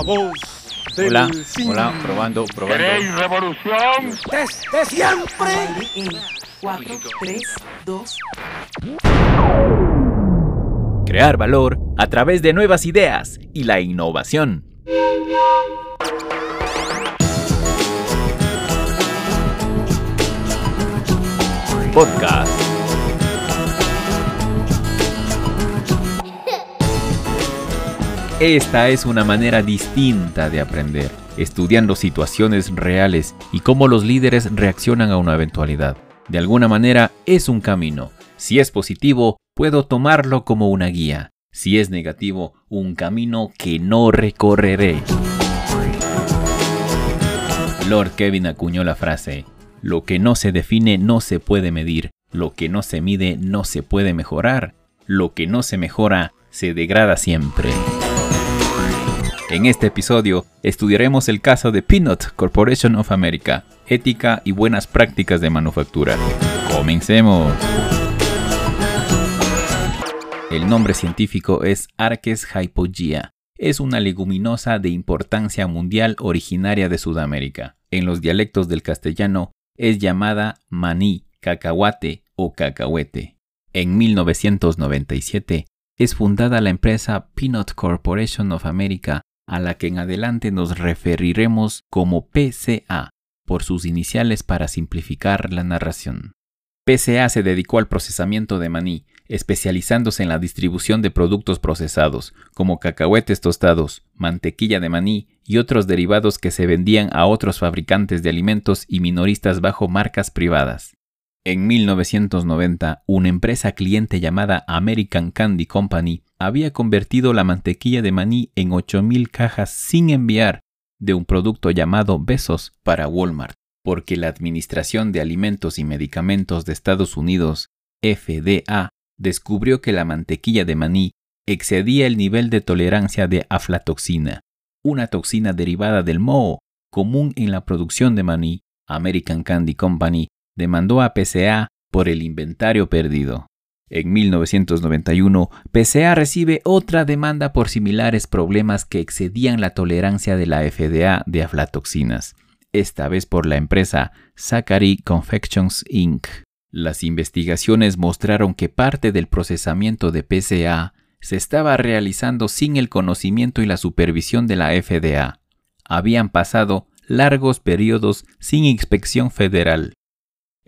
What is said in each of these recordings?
La voz del Hola, cine. hola, probando, probando. ¿Queréis revolución? Desde siempre. En 4, 3, 2, Crear valor a través de nuevas ideas y la innovación. Podcast. Esta es una manera distinta de aprender, estudiando situaciones reales y cómo los líderes reaccionan a una eventualidad. De alguna manera es un camino. Si es positivo, puedo tomarlo como una guía. Si es negativo, un camino que no recorreré. Lord Kevin acuñó la frase, lo que no se define no se puede medir, lo que no se mide no se puede mejorar, lo que no se mejora se degrada siempre. En este episodio estudiaremos el caso de Peanut Corporation of America, ética y buenas prácticas de manufactura. Comencemos. El nombre científico es Arches hypogea. Es una leguminosa de importancia mundial originaria de Sudamérica. En los dialectos del castellano es llamada maní, cacahuate o cacahuete. En 1997 es fundada la empresa Peanut Corporation of America, a la que en adelante nos referiremos como PCA, por sus iniciales para simplificar la narración. PCA se dedicó al procesamiento de maní, especializándose en la distribución de productos procesados, como cacahuetes tostados, mantequilla de maní y otros derivados que se vendían a otros fabricantes de alimentos y minoristas bajo marcas privadas. En 1990, una empresa cliente llamada American Candy Company había convertido la mantequilla de maní en 8.000 cajas sin enviar de un producto llamado Besos para Walmart, porque la Administración de Alimentos y Medicamentos de Estados Unidos, FDA, descubrió que la mantequilla de maní excedía el nivel de tolerancia de aflatoxina, una toxina derivada del moho común en la producción de maní. American Candy Company demandó a PCA por el inventario perdido. En 1991, PCA recibe otra demanda por similares problemas que excedían la tolerancia de la FDA de aflatoxinas, esta vez por la empresa Zachary Confections Inc. Las investigaciones mostraron que parte del procesamiento de PCA se estaba realizando sin el conocimiento y la supervisión de la FDA. Habían pasado largos periodos sin inspección federal.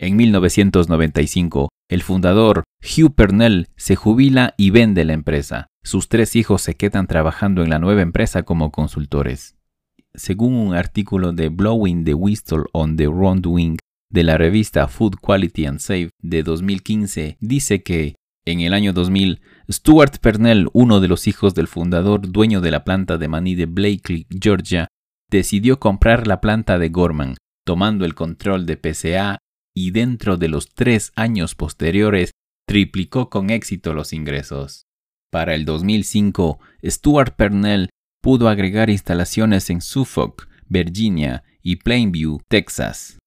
En 1995, el fundador Hugh Pernell se jubila y vende la empresa. Sus tres hijos se quedan trabajando en la nueva empresa como consultores. Según un artículo de Blowing the Whistle on the Wrongdoing de la revista Food Quality and Safe de 2015, dice que en el año 2000, Stuart Pernell, uno de los hijos del fundador dueño de la planta de maní de Blakely, Georgia, decidió comprar la planta de Gorman, tomando el control de PCA y dentro de los tres años posteriores triplicó con éxito los ingresos. Para el 2005, Stuart Pernell pudo agregar instalaciones en Suffolk, Virginia y Plainview, Texas.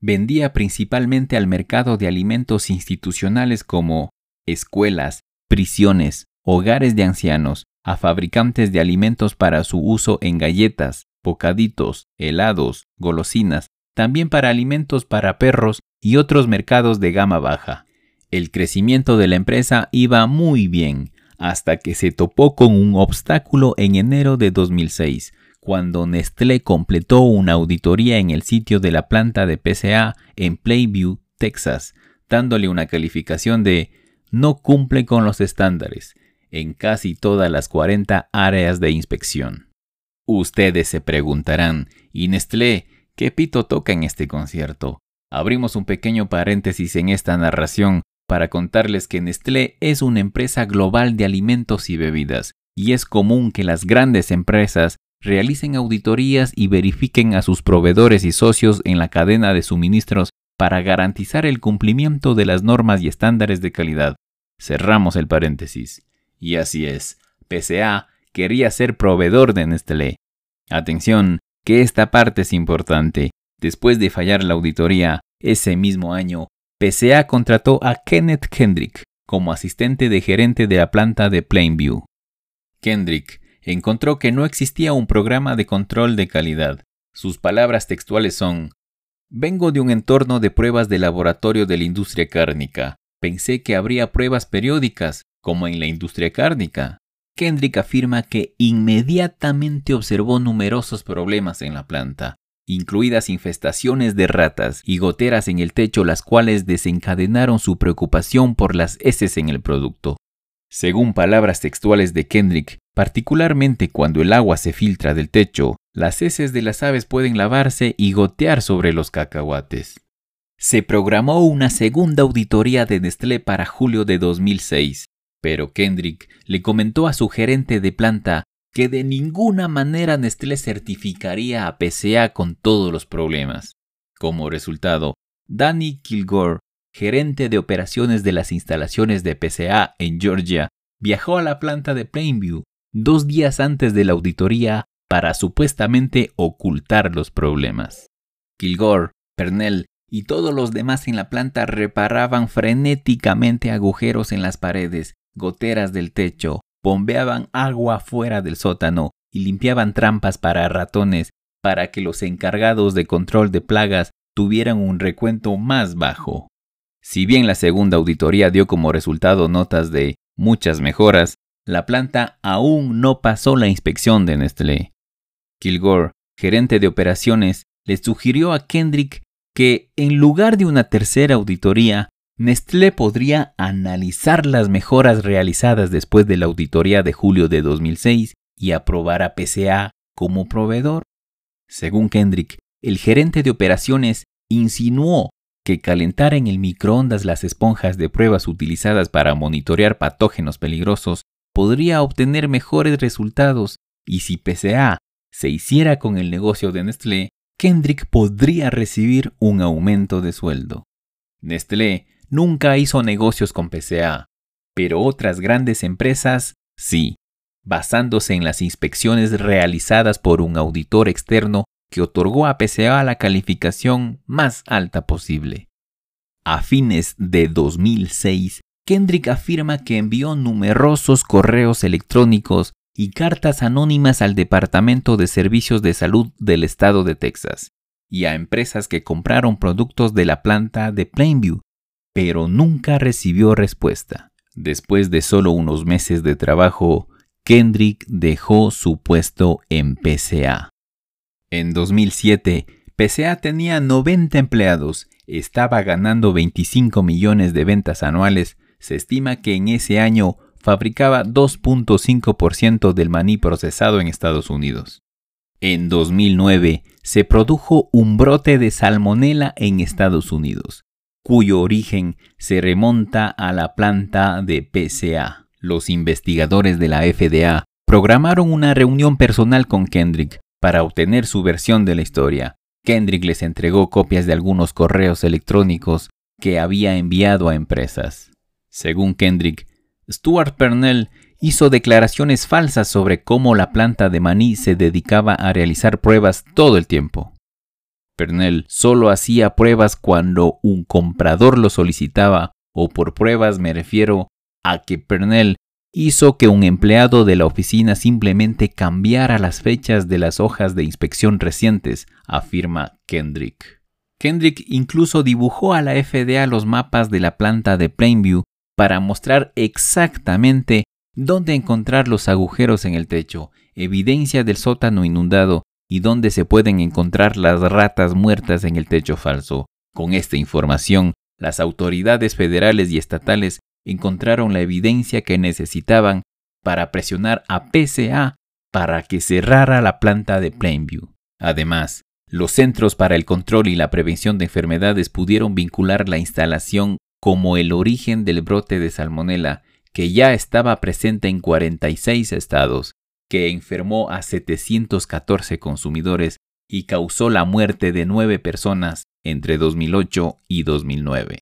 Vendía principalmente al mercado de alimentos institucionales como escuelas, prisiones, hogares de ancianos, a fabricantes de alimentos para su uso en galletas, bocaditos, helados, golosinas, también para alimentos para perros y otros mercados de gama baja. El crecimiento de la empresa iba muy bien, hasta que se topó con un obstáculo en enero de 2006, cuando Nestlé completó una auditoría en el sitio de la planta de PCA en Plainview, Texas, dándole una calificación de no cumple con los estándares en casi todas las 40 áreas de inspección. Ustedes se preguntarán, ¿y Nestlé qué pito toca en este concierto? Abrimos un pequeño paréntesis en esta narración para contarles que Nestlé es una empresa global de alimentos y bebidas, y es común que las grandes empresas realicen auditorías y verifiquen a sus proveedores y socios en la cadena de suministros para garantizar el cumplimiento de las normas y estándares de calidad. Cerramos el paréntesis. Y así es, PCA quería ser proveedor de Nestlé. Atención, que esta parte es importante. Después de fallar la auditoría, ese mismo año, PCA contrató a Kenneth Kendrick como asistente de gerente de la planta de Plainview. Kendrick encontró que no existía un programa de control de calidad. Sus palabras textuales son, Vengo de un entorno de pruebas de laboratorio de la industria cárnica. Pensé que habría pruebas periódicas, como en la industria cárnica. Kendrick afirma que inmediatamente observó numerosos problemas en la planta, incluidas infestaciones de ratas y goteras en el techo, las cuales desencadenaron su preocupación por las heces en el producto. Según palabras textuales de Kendrick, particularmente cuando el agua se filtra del techo, las heces de las aves pueden lavarse y gotear sobre los cacahuates. Se programó una segunda auditoría de Nestlé para julio de 2006, pero Kendrick le comentó a su gerente de planta que de ninguna manera Nestlé certificaría a PCA con todos los problemas. Como resultado, Danny Kilgore, gerente de operaciones de las instalaciones de PCA en Georgia, viajó a la planta de Plainview dos días antes de la auditoría para supuestamente ocultar los problemas. Kilgore, Pernell y todos los demás en la planta reparaban frenéticamente agujeros en las paredes goteras del techo, bombeaban agua fuera del sótano y limpiaban trampas para ratones para que los encargados de control de plagas tuvieran un recuento más bajo. Si bien la segunda auditoría dio como resultado notas de muchas mejoras, la planta aún no pasó la inspección de Nestlé. Kilgore, gerente de operaciones, le sugirió a Kendrick que, en lugar de una tercera auditoría, Nestlé podría analizar las mejoras realizadas después de la auditoría de julio de 2006 y aprobar a PCA como proveedor. Según Kendrick, el gerente de operaciones insinuó que calentar en el microondas las esponjas de pruebas utilizadas para monitorear patógenos peligrosos podría obtener mejores resultados y si PCA se hiciera con el negocio de Nestlé, Kendrick podría recibir un aumento de sueldo. Nestlé nunca hizo negocios con PCA, pero otras grandes empresas sí, basándose en las inspecciones realizadas por un auditor externo que otorgó a PCA la calificación más alta posible. A fines de 2006, Kendrick afirma que envió numerosos correos electrónicos y cartas anónimas al Departamento de Servicios de Salud del Estado de Texas y a empresas que compraron productos de la planta de Plainview pero nunca recibió respuesta. Después de solo unos meses de trabajo, Kendrick dejó su puesto en PCA. En 2007, PCA tenía 90 empleados, estaba ganando 25 millones de ventas anuales, se estima que en ese año fabricaba 2.5% del maní procesado en Estados Unidos. En 2009 se produjo un brote de salmonela en Estados Unidos cuyo origen se remonta a la planta de PCA. Los investigadores de la FDA programaron una reunión personal con Kendrick para obtener su versión de la historia. Kendrick les entregó copias de algunos correos electrónicos que había enviado a empresas. Según Kendrick, Stuart Pernell hizo declaraciones falsas sobre cómo la planta de maní se dedicaba a realizar pruebas todo el tiempo. Pernell solo hacía pruebas cuando un comprador lo solicitaba, o por pruebas me refiero a que Pernell hizo que un empleado de la oficina simplemente cambiara las fechas de las hojas de inspección recientes, afirma Kendrick. Kendrick incluso dibujó a la FDA los mapas de la planta de Plainview para mostrar exactamente dónde encontrar los agujeros en el techo, evidencia del sótano inundado y dónde se pueden encontrar las ratas muertas en el techo falso. Con esta información, las autoridades federales y estatales encontraron la evidencia que necesitaban para presionar a PCA para que cerrara la planta de Plainview. Además, los Centros para el Control y la Prevención de Enfermedades pudieron vincular la instalación como el origen del brote de salmonela, que ya estaba presente en 46 estados, que enfermó a 714 consumidores y causó la muerte de nueve personas entre 2008 y 2009.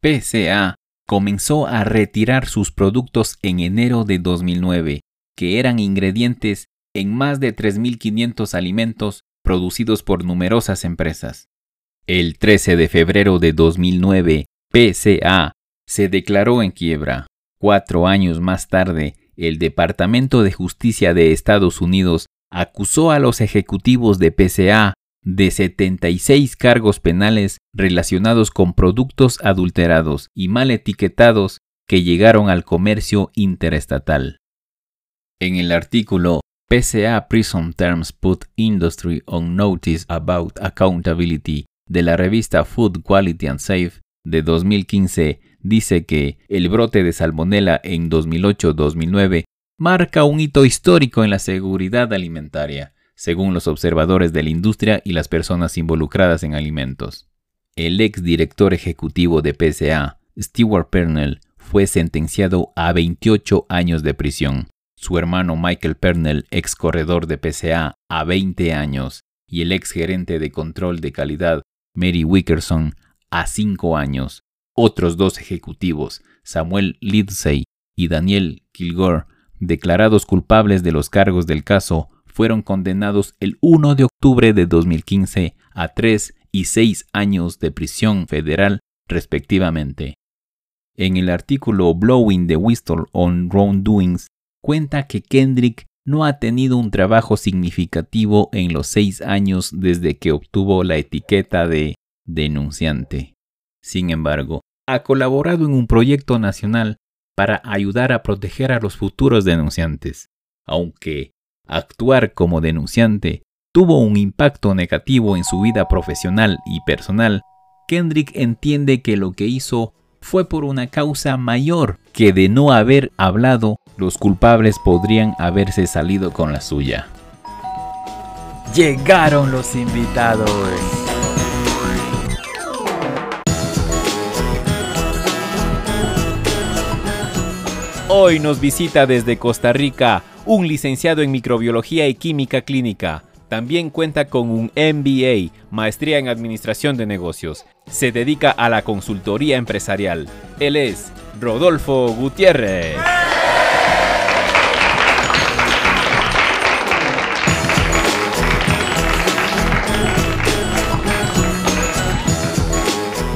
PCA comenzó a retirar sus productos en enero de 2009, que eran ingredientes en más de 3.500 alimentos producidos por numerosas empresas. El 13 de febrero de 2009, PCA se declaró en quiebra. Cuatro años más tarde, el Departamento de Justicia de Estados Unidos acusó a los ejecutivos de PCA de 76 cargos penales relacionados con productos adulterados y mal etiquetados que llegaron al comercio interestatal. En el artículo PCA Prison Terms Put Industry on Notice About Accountability de la revista Food Quality and Safe de 2015 dice que el brote de salmonela en 2008-2009 marca un hito histórico en la seguridad alimentaria, según los observadores de la industria y las personas involucradas en alimentos. El ex director ejecutivo de PCA, Stewart Pernell, fue sentenciado a 28 años de prisión. Su hermano Michael Pernell, ex corredor de PCA, a 20 años, y el ex gerente de control de calidad, Mary Wickerson, a 5 años. Otros dos ejecutivos, Samuel Lindsay y Daniel Kilgore, declarados culpables de los cargos del caso, fueron condenados el 1 de octubre de 2015 a 3 y 6 años de prisión federal respectivamente. En el artículo Blowing the Whistle on Wrongdoings, cuenta que Kendrick no ha tenido un trabajo significativo en los seis años desde que obtuvo la etiqueta de denunciante. Sin embargo, ha colaborado en un proyecto nacional para ayudar a proteger a los futuros denunciantes, aunque actuar como denunciante tuvo un impacto negativo en su vida profesional y personal, Kendrick entiende que lo que hizo fue por una causa mayor que de no haber hablado, los culpables podrían haberse salido con la suya. Llegaron los invitados. Hoy nos visita desde Costa Rica un licenciado en microbiología y química clínica. También cuenta con un MBA, maestría en administración de negocios. Se dedica a la consultoría empresarial. Él es Rodolfo Gutiérrez.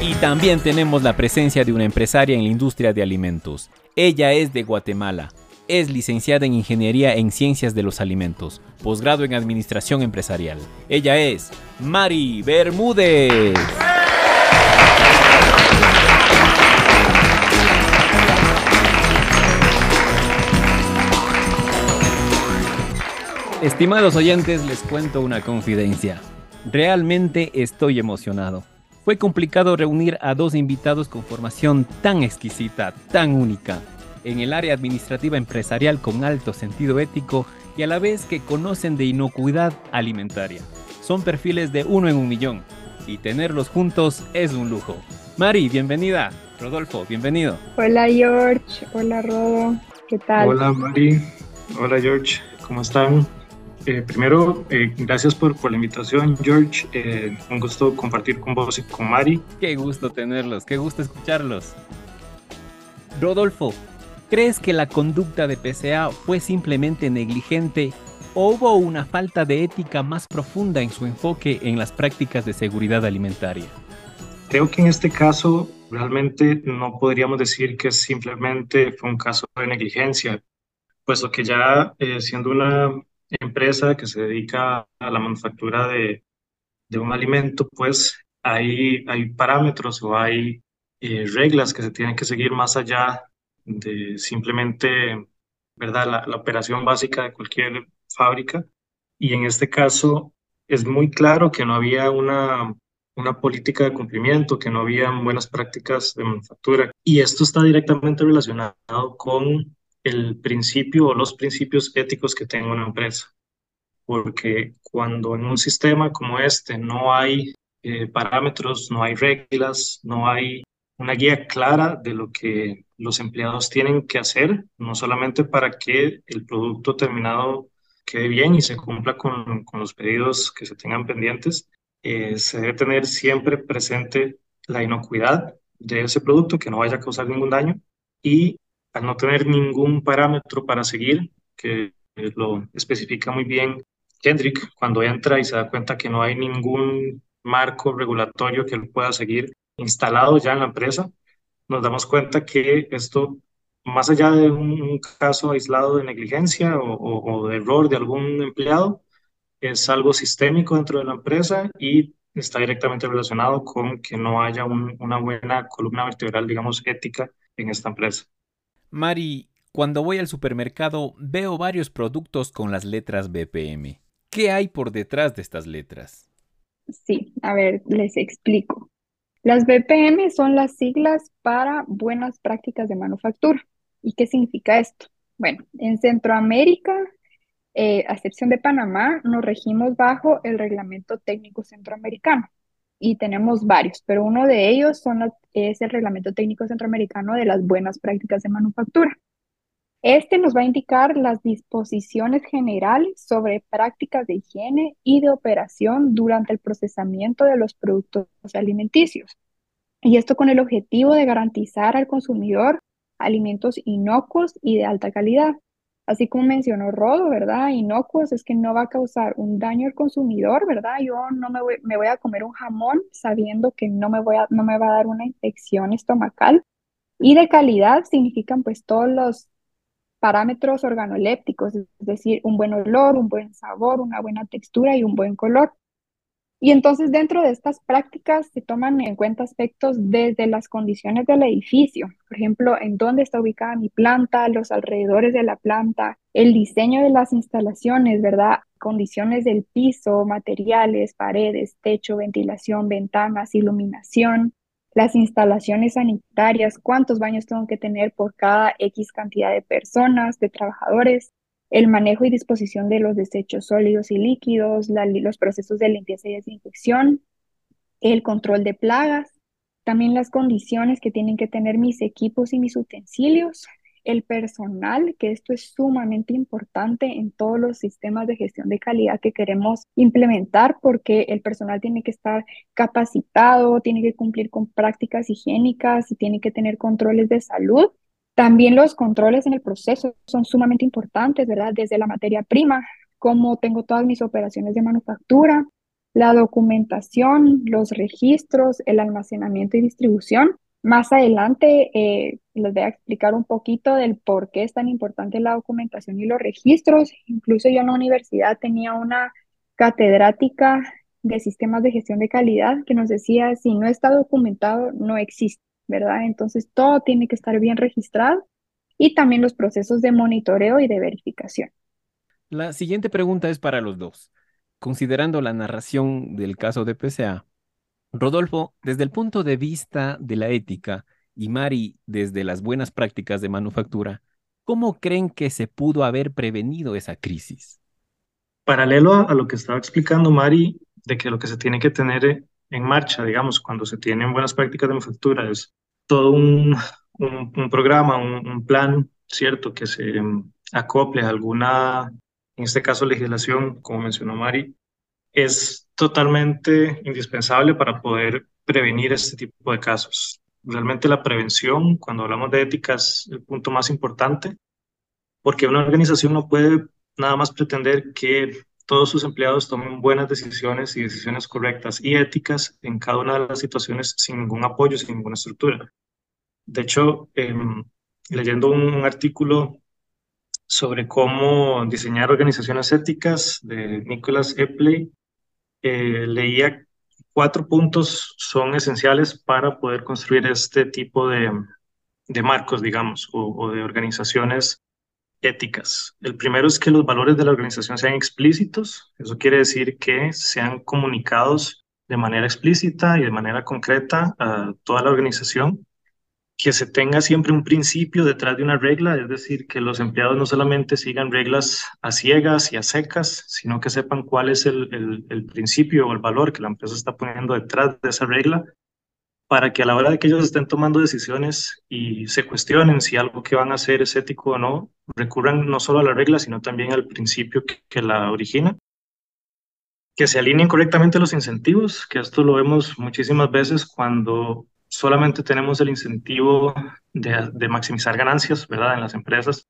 Y también tenemos la presencia de una empresaria en la industria de alimentos. Ella es de Guatemala. Es licenciada en Ingeniería en Ciencias de los Alimentos, posgrado en Administración Empresarial. Ella es Mari Bermúdez. Estimados oyentes, les cuento una confidencia. Realmente estoy emocionado. Fue complicado reunir a dos invitados con formación tan exquisita, tan única, en el área administrativa empresarial con alto sentido ético y a la vez que conocen de inocuidad alimentaria. Son perfiles de uno en un millón y tenerlos juntos es un lujo. Mari, bienvenida. Rodolfo, bienvenido. Hola George, hola Rodo, ¿qué tal? Hola Mari, hola George, ¿cómo están? Eh, primero, eh, gracias por, por, la invitación, George. Eh, un gusto compartir con vos y con Mari. Qué gusto tenerlos, qué gusto escucharlos. Rodolfo, ¿crees que la conducta de PCA fue simplemente negligente o hubo una falta de ética más profunda en su enfoque en las prácticas de seguridad alimentaria? Creo que en este caso realmente no podríamos decir que simplemente fue un caso de negligencia, puesto que ya siendo una empresa que se dedica a la manufactura de, un alimento, pues hay, hay parámetros o hay eh, reglas que se tienen que seguir más allá de simplemente ¿verdad? La, la, operación básica de cualquier fábrica. Y en este caso es muy claro que no había una, una política de cumplimiento, que no había buenas prácticas de manufactura. Y esto está directamente relacionado con el principio o los principios éticos que tenga una empresa. Porque cuando en un sistema como este no hay eh, parámetros, no hay reglas, no hay una guía clara de lo que los empleados tienen que hacer, no solamente para que el producto terminado quede bien y se cumpla con, con los pedidos que se tengan pendientes, eh, se debe tener siempre presente la inocuidad de ese producto, que no vaya a causar ningún daño, y al no tener ningún parámetro para seguir, que lo especifica muy bien Kendrick, cuando entra y se da cuenta que no hay ningún marco regulatorio que él pueda seguir instalado ya en la empresa, nos damos cuenta que esto más allá de un, caso aislado de negligencia o, de error de algún empleado, es algo sistémico dentro de la empresa y está directamente relacionado con que no haya una buena columna vertebral, digamos, ética en esta empresa. Mari, cuando voy al supermercado veo varios productos con las letras BPM. ¿Qué hay por detrás de estas letras? Sí, a ver, les explico. Las BPM son las siglas para buenas prácticas de manufactura. ¿Y qué significa esto? Bueno, en Centroamérica, eh, a excepción de Panamá, nos regimos bajo el Reglamento Técnico Centroamericano y tenemos varios, pero uno de ellos es el Reglamento Técnico Centroamericano de las buenas prácticas de manufactura. Este nos va a indicar las disposiciones generales sobre prácticas de higiene y de operación durante el procesamiento de los productos alimenticios. Y esto con el objetivo de garantizar al consumidor alimentos inocuos y de alta calidad. Así como mencionó Rodo, ¿verdad? Inocuos es que no va a causar un daño al consumidor, ¿verdad? Yo no me voy, me voy a comer un jamón sabiendo que no me, voy a, no me va a dar una infección estomacal. Y de calidad significan pues todos los parámetros organolépticos, es decir, un buen olor, un buen sabor, una buena textura y un buen color. Y entonces dentro de estas prácticas se toman en cuenta aspectos desde las condiciones del edificio, por ejemplo, en dónde está ubicada mi planta, los alrededores de la planta, el diseño de las instalaciones, ¿verdad? Condiciones del piso, materiales, paredes, techo, ventilación, ventanas, iluminación, las instalaciones sanitarias, cuántos baños tengo que tener por cada X cantidad de personas, de trabajadores, el manejo y disposición de los desechos sólidos y líquidos, los procesos de limpieza y desinfección, el control de plagas, también las condiciones que tienen que tener mis equipos y mis utensilios, el personal, que esto es sumamente importante en todos los sistemas de gestión de calidad que queremos implementar porque el personal tiene que estar capacitado, tiene que cumplir con prácticas higiénicas y tiene que tener controles de salud. También los controles en el proceso son sumamente importantes, ¿verdad? Desde la materia prima, cómo tengo todas mis operaciones de manufactura, la documentación, los registros, el almacenamiento y distribución más adelante eh, les voy a explicar un poquito del por qué es tan importante la documentación y los registros. Incluso yo en la universidad tenía una catedrática de sistemas de gestión de calidad que nos decía, si no está documentado, no existe, ¿verdad? Entonces todo tiene que estar bien registrado y también los procesos de monitoreo y de verificación. La siguiente pregunta es para los dos. Considerando la narración del caso de PCA, Rodolfo, desde el punto de vista de la ética y Mari desde las buenas prácticas de manufactura, ¿cómo creen que se pudo haber prevenido esa crisis? Paralelo a, lo que estaba explicando Mari, de que lo que se tiene que tener en marcha, digamos, cuando se tienen buenas prácticas de manufactura, es todo un, programa, un, plan, ¿cierto?, que se mm, acople a alguna, en este caso, legislación, como mencionó Mari, es totalmente indispensable para poder prevenir este tipo de casos. Realmente la prevención, cuando hablamos de ética, es el punto más importante, porque una organización no puede nada más pretender que todos sus empleados tomen buenas decisiones y decisiones correctas y éticas en cada una de las situaciones sin ningún apoyo, sin ninguna estructura. De hecho, em, leyendo un artículo sobre cómo diseñar organizaciones éticas de Nicholas Epley, eh, leía cuatro puntos son esenciales para poder construir este tipo de, de marcos, digamos, o, de organizaciones éticas. El primero es que los valores de la organización sean explícitos. Eso quiere decir que sean comunicados de manera explícita y de manera concreta a toda la organización que se tenga siempre un principio detrás de una regla, es decir, que los empleados no solamente sigan reglas a ciegas y a secas, sino que sepan cuál es el, el, principio o el valor que la empresa está poniendo detrás de esa regla, para que a la hora de que ellos estén tomando decisiones y se cuestionen si algo que van a hacer es ético o no, recurran no solo a la regla, sino también al principio que, que la origina que se alineen correctamente los incentivos, que esto lo vemos muchísimas veces cuando solamente tenemos el incentivo de, maximizar ganancias, ¿verdad? En las empresas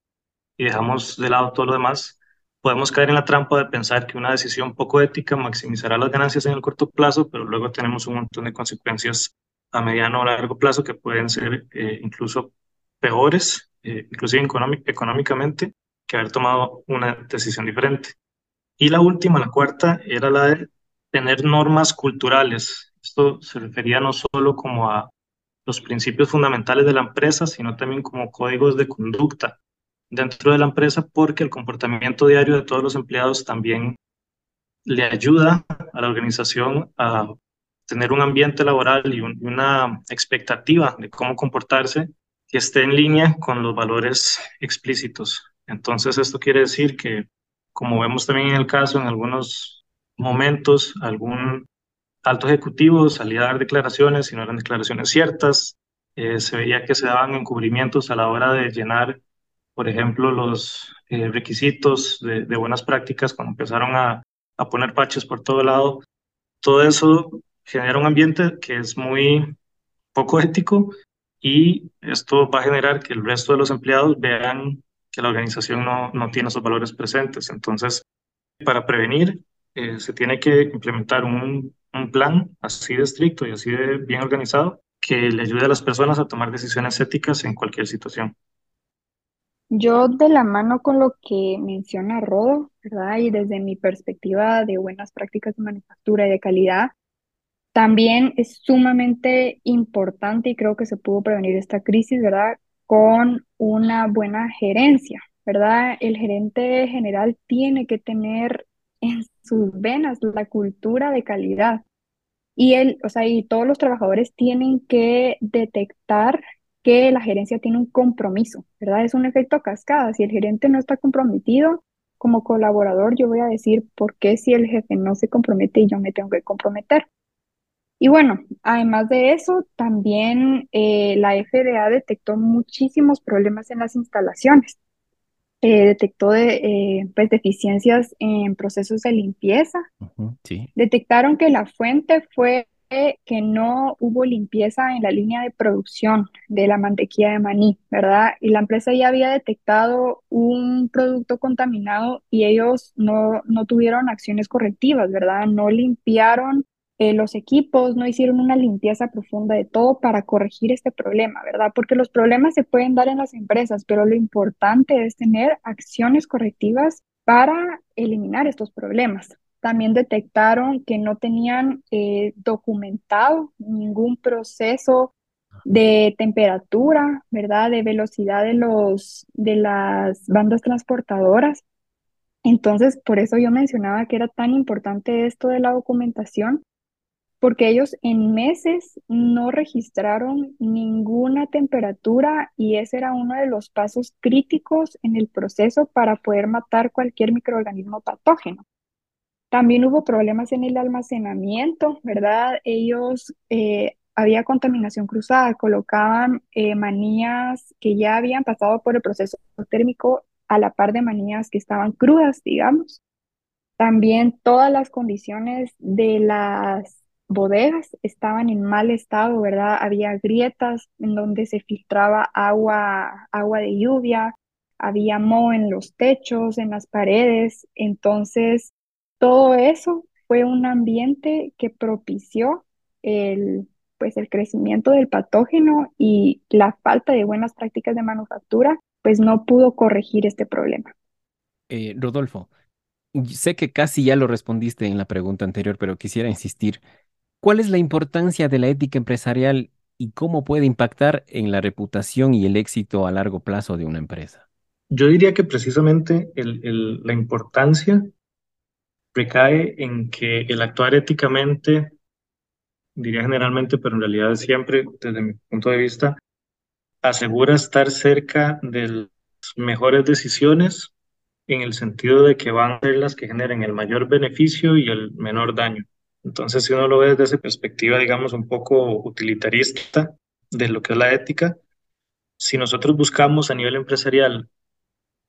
y dejamos de lado todo lo demás, podemos caer en la trampa de pensar que una decisión poco ética maximizará las ganancias en el corto plazo, pero luego tenemos un montón de consecuencias a mediano o largo plazo que pueden ser eh, incluso peores eh, inclusive económicamente, que haber tomado una decisión diferente. Y la última, la cuarta, era la de tener normas culturales. Esto se refería no solo como a los principios fundamentales de la empresa, sino también como códigos de conducta dentro de la empresa, porque el comportamiento diario de todos los empleados también le ayuda a la organización a tener un ambiente laboral y una expectativa de cómo comportarse que esté en línea con los valores explícitos. Entonces, esto quiere decir que, como vemos también en el caso, en algunos momentos, algún alto ejecutivo salía a dar declaraciones y no eran declaraciones ciertas. Eh, se veía que se daban encubrimientos a la hora de llenar, por ejemplo, los eh, requisitos de, buenas prácticas cuando empezaron a, a poner parches por todo lado. Todo eso genera un ambiente que es muy poco ético y esto va a generar que el resto de los empleados vean que la organización no, no tiene esos valores presentes. Entonces, para prevenir, eh, se tiene que implementar un, un plan así de estricto y así de bien organizado que le ayude a las personas a tomar decisiones éticas en cualquier situación. Yo de la mano con lo que menciona Rodo, ¿verdad? Y desde mi perspectiva de buenas prácticas de manufactura y de calidad, también es sumamente importante y creo que se pudo prevenir esta crisis, ¿verdad? Con una buena gerencia, ¿verdad? El gerente general tiene que tener en sus venas la cultura de calidad. Y él, o sea, y todos los trabajadores tienen que detectar que la gerencia tiene un compromiso, ¿verdad? Es un efecto cascada. Si el gerente no está comprometido, como colaborador, yo voy a decir, ¿por qué si el jefe no se compromete y yo me tengo que comprometer? Y bueno, además de eso, también eh, la FDA detectó muchísimos problemas en las instalaciones. Eh, detectó de, eh, pues, deficiencias en procesos de limpieza. sí. Detectaron que la fuente fue que no hubo limpieza en la línea de producción de la mantequilla de maní, ¿verdad? Y la empresa ya había detectado un producto contaminado y ellos no, no tuvieron acciones correctivas, ¿verdad? No limpiaron eh, los equipos no hicieron una limpieza profunda de todo para corregir este problema, ¿verdad? Porque los problemas se pueden dar en las empresas, pero lo importante es tener acciones correctivas para eliminar estos problemas. También detectaron que no tenían eh, documentado ningún proceso de temperatura, ¿verdad? De velocidad de, los, de las bandas transportadoras. Entonces, por eso yo mencionaba que era tan importante esto de la documentación, porque ellos en meses no registraron ninguna temperatura y ese era uno de los pasos críticos en el proceso para poder matar cualquier microorganismo patógeno. También hubo problemas en el almacenamiento, ¿verdad? Ellos, eh, había contaminación cruzada, colocaban eh, manías que ya habían pasado por el proceso térmico a la par de manías que estaban crudas, digamos. También todas las condiciones de las bodegas estaban en mal estado, ¿verdad? Había grietas en donde se filtraba agua, agua de lluvia, había moho en los techos, en las paredes. Entonces, todo eso fue un ambiente que propició el, pues, el crecimiento del patógeno y la falta de buenas prácticas de manufactura, pues no pudo corregir este problema. Eh, Rodolfo, sé que casi ya lo respondiste en la pregunta anterior, pero quisiera insistir. ¿Cuál es la importancia de la ética empresarial y cómo puede impactar en la reputación y el éxito a largo plazo de una empresa? Yo diría que precisamente la importancia recae en que el actuar éticamente, diría generalmente, pero en realidad siempre, desde mi punto de vista, asegura estar cerca de las mejores decisiones en el sentido de que van a ser las que generen el mayor beneficio y el menor daño. Entonces, si uno lo ve desde esa perspectiva, digamos, un poco utilitarista de lo que es la ética, si nosotros buscamos a nivel empresarial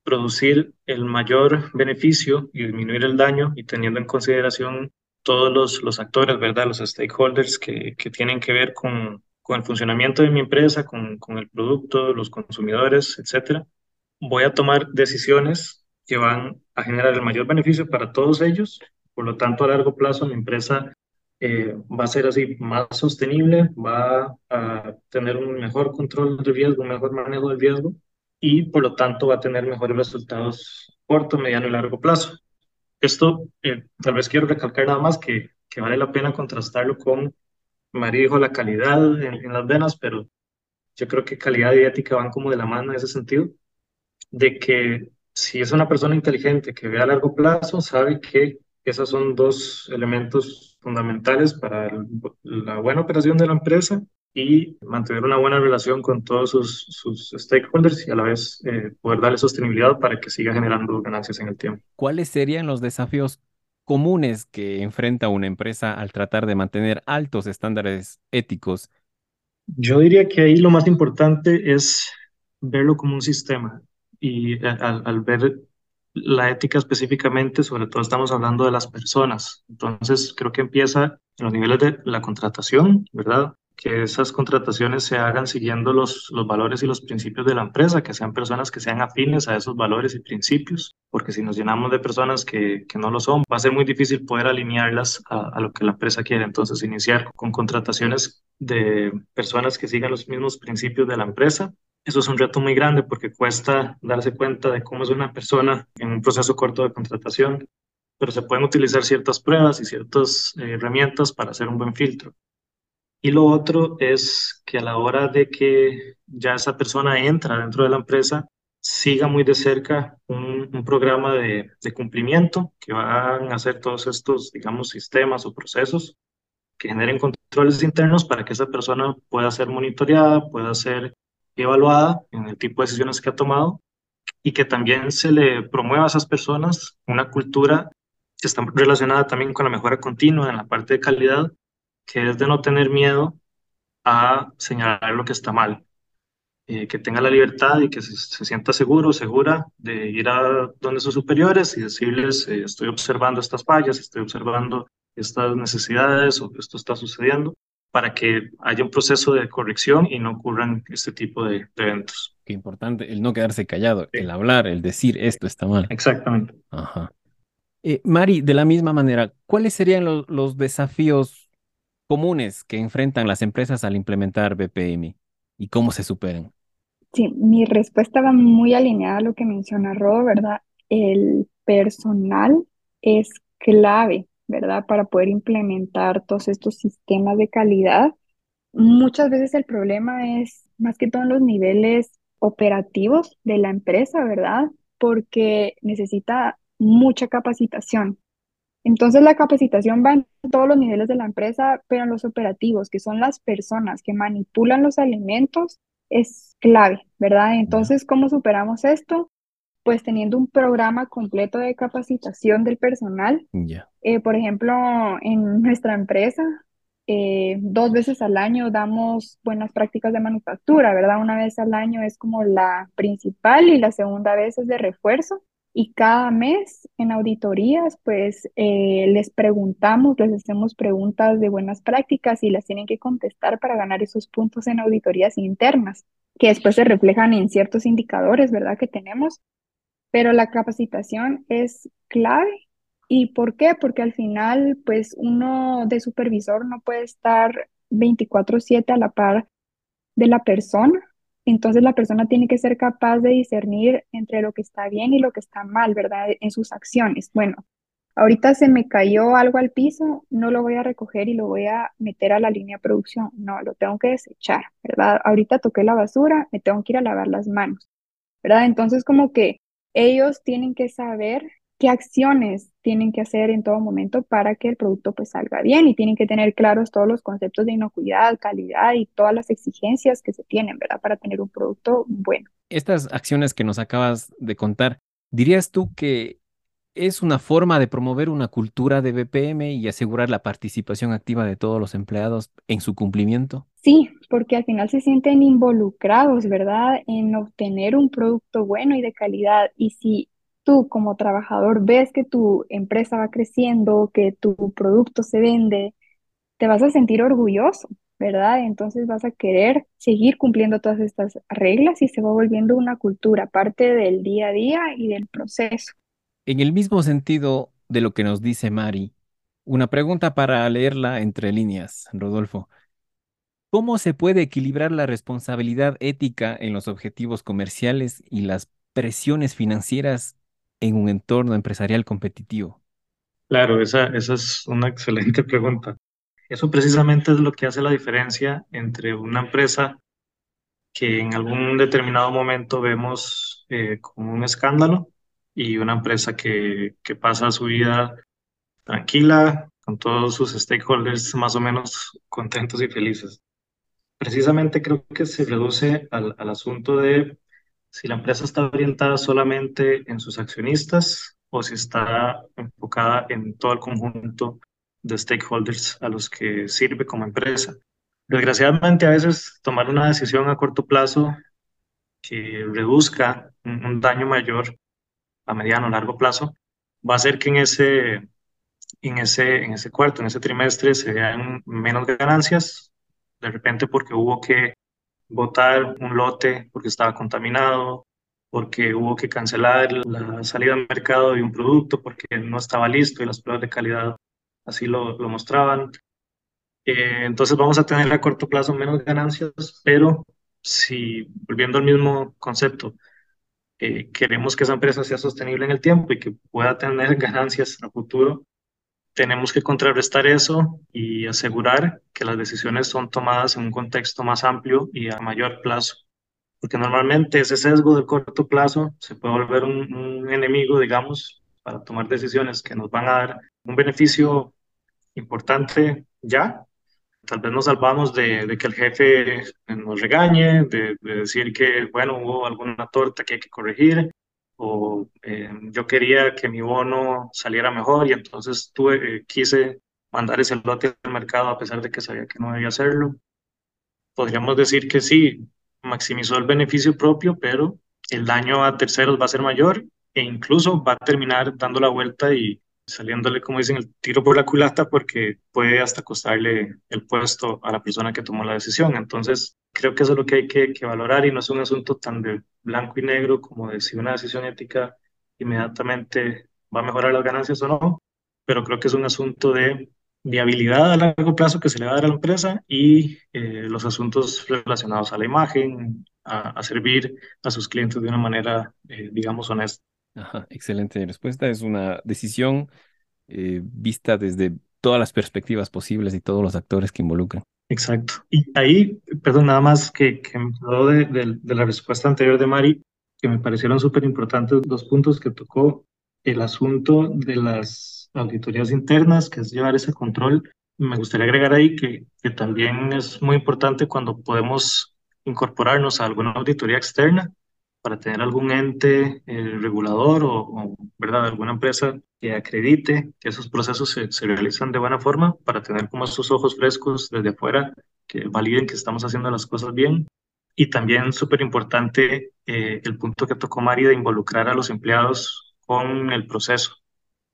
producir el mayor beneficio y disminuir el daño y teniendo en consideración todos los, los actores, ¿verdad? Los stakeholders que, que tienen que ver con, con, el funcionamiento de mi empresa, con, con el producto, los consumidores, etcétera, voy a tomar decisiones que van a generar el mayor beneficio para todos ellos por lo tanto, a largo plazo, mi empresa eh, va a ser así más sostenible, va a tener un mejor control de riesgo, un mejor manejo del riesgo y por lo tanto va a tener mejores resultados corto, mediano y largo plazo. Esto eh, tal vez quiero recalcar nada más que, que vale la pena contrastarlo con, María dijo la calidad en, en las venas, pero yo creo que calidad y ética van como de la mano en ese sentido, de que si es una persona inteligente que ve a largo plazo, sabe que esos son dos elementos fundamentales para la buena operación de la empresa y mantener una buena relación con todos sus, sus stakeholders y a la vez eh, poder darle sostenibilidad para que siga generando ganancias en el tiempo. ¿Cuáles serían los desafíos comunes que enfrenta una empresa al tratar de mantener altos estándares éticos? Yo diría que ahí lo más importante es verlo como un sistema y al, al ver la ética específicamente, sobre todo estamos hablando de las personas. Entonces, creo que empieza en los niveles de la contratación, ¿verdad? que esas contrataciones se hagan siguiendo los, los valores y los principios de la empresa, que sean personas que sean afines a esos valores y principios, porque si nos llenamos de personas que, que no lo son, va a ser muy difícil poder alinearlas a, a, lo que la empresa quiere. Entonces, iniciar con contrataciones de personas que sigan los mismos principios de la empresa. Eso es un reto muy grande porque cuesta darse cuenta de cómo es una persona en un proceso corto de contratación, pero se pueden utilizar ciertas pruebas y ciertas eh, herramientas para hacer un buen filtro. Y lo otro es que a la hora de que ya esa persona entra dentro de la empresa, siga muy de cerca un, programa de, de, cumplimiento que van a hacer todos estos, digamos, sistemas o procesos que generen controles internos para que esa persona pueda ser monitoreada, pueda ser evaluada en el tipo de decisiones que ha tomado y que también se le promueva a esas personas una cultura que está relacionada también con la mejora continua en la parte de calidad que es de no tener miedo a señalar lo que está mal, eh, que tenga la libertad y que se, sienta seguro, segura de ir a donde sus superiores y decirles, eh, estoy observando estas fallas, estoy observando estas necesidades o esto está sucediendo, para que haya un proceso de corrección y no ocurran este tipo de, de eventos. Qué importante, el no quedarse callado, sí. el hablar, el decir esto está mal. Exactamente. Ajá. Eh, Mari, de la misma manera, ¿cuáles serían lo, los desafíos comunes que enfrentan las empresas al implementar BPM y cómo se superan? Sí, mi respuesta va muy alineada a lo que menciona Rob, ¿verdad? El personal es clave, ¿verdad? Para poder implementar todos estos sistemas de calidad. Muchas veces el problema es más que todo en los niveles operativos de la empresa, ¿verdad? Porque necesita mucha capacitación. Entonces la capacitación va en todos los niveles de la empresa, pero en los operativos, que son las personas que manipulan los alimentos, es clave, ¿verdad? Entonces, ¿cómo superamos esto? Pues teniendo un programa completo de capacitación del personal. Yeah. Eh, por ejemplo, en nuestra empresa, eh, dos veces al año damos buenas prácticas de manufactura, ¿verdad? Una vez al año es como la principal y la segunda vez es de refuerzo. Y cada mes en auditorías, pues eh, les preguntamos, les hacemos preguntas de buenas prácticas y las tienen que contestar para ganar esos puntos en auditorías internas, que después se reflejan en ciertos indicadores, ¿verdad? Que tenemos. Pero la capacitación es clave. ¿Y por qué? Porque al final, pues uno de supervisor no puede estar 24/7 a la par de la persona entonces la persona tiene que ser capaz de discernir entre lo que está bien y lo que está mal, ¿verdad? En sus acciones. Bueno, ahorita se me cayó algo al piso, no lo voy a recoger y lo voy a meter a la línea de producción. No, lo tengo que desechar, ¿verdad? Ahorita toqué la basura, me tengo que ir a lavar las manos, ¿verdad? Entonces como que ellos tienen que saber qué acciones tienen que hacer en todo momento para que el producto pues salga bien y tienen que tener claros todos los conceptos de inocuidad, calidad y todas las exigencias que se tienen, ¿verdad? Para tener un producto bueno. Estas acciones que nos acabas de contar, ¿dirías tú que es una forma de promover una cultura de BPM y asegurar la participación activa de todos los empleados en su cumplimiento? Sí, porque al final se sienten involucrados, ¿verdad? En obtener un producto bueno y de calidad. Y si tú como trabajador ves que tu empresa va creciendo, que tu producto se vende, te vas a sentir orgulloso, ¿verdad? Entonces vas a querer seguir cumpliendo todas estas reglas y se va volviendo una cultura, parte del día a día y del proceso. En el mismo sentido de lo que nos dice Mari, una pregunta para leerla entre líneas, Rodolfo. ¿Cómo se puede equilibrar la responsabilidad ética en los objetivos comerciales y las presiones financieras en un entorno empresarial competitivo? Claro, esa, esa es una excelente pregunta. Eso precisamente es lo que hace la diferencia entre una empresa que en algún determinado momento vemos eh, como un escándalo y una empresa que, que pasa su vida tranquila, con todos sus stakeholders más o menos contentos y felices precisamente creo que se reduce al, al asunto de si la empresa está orientada solamente en sus accionistas o si está enfocada en todo el conjunto de stakeholders a los que sirve como empresa. Desgraciadamente, a veces tomar una decisión a corto plazo que reduzca un, un daño mayor a mediano o largo plazo va a hacer que en ese, en ese, en ese cuarto, en ese trimestre, se vean menos ganancias de repente porque hubo que botar un lote porque estaba contaminado, porque hubo que cancelar la salida al mercado de un producto porque no estaba listo y las pruebas de calidad así lo, lo mostraban. Eh, entonces vamos a tener a corto plazo menos ganancias, pero si, volviendo al mismo concepto, eh, queremos que esa empresa sea sostenible en el tiempo y que pueda tener ganancias a futuro, tenemos que contrarrestar eso y asegurar que las decisiones son tomadas en un contexto más amplio y a mayor plazo. Porque normalmente ese sesgo de corto plazo se puede volver un, enemigo, digamos, para tomar decisiones que nos van a dar un beneficio importante ya. Tal vez nos salvamos de, de que el jefe nos regañe, de, de decir que, bueno, hubo alguna torta que hay que corregir, o eh, yo quería que mi bono saliera mejor y entonces tuve, eh, quise mandar ese lote al mercado a pesar de que sabía que no debía hacerlo. Podríamos decir que sí, maximizó el beneficio propio, pero el daño a terceros va a ser mayor e incluso va a terminar dando la vuelta y saliéndole, como dicen, el tiro por la culata porque puede hasta costarle el puesto a la persona que tomó la decisión. Entonces, creo que eso es lo que hay que, que valorar y no es un asunto tan de blanco y negro como de si una decisión ética inmediatamente va a mejorar las ganancias o no, pero creo que es un asunto de viabilidad a largo plazo que se le va a dar a la empresa y eh, los asuntos relacionados a la imagen, a, servir a sus clientes de una manera, eh, digamos, honesta. Ajá, excelente respuesta. Es una decisión eh, vista desde todas las perspectivas posibles y todos los actores que involucran. Exacto. Y ahí, perdón, nada más que, que me quedó de, la respuesta anterior de Mari, que me parecieron súper importantes dos puntos que tocó. El asunto de las auditorías internas, que es llevar ese control. Me gustaría agregar ahí que, que también es muy importante cuando podemos incorporarnos a alguna auditoría externa para tener algún ente eh, regulador o, ¿verdad? alguna empresa que acredite que esos procesos se, realizan de buena forma para tener como esos ojos frescos desde afuera que validen que estamos haciendo las cosas bien. Y también súper importante eh, el punto que tocó Mari de involucrar a los empleados con el proceso,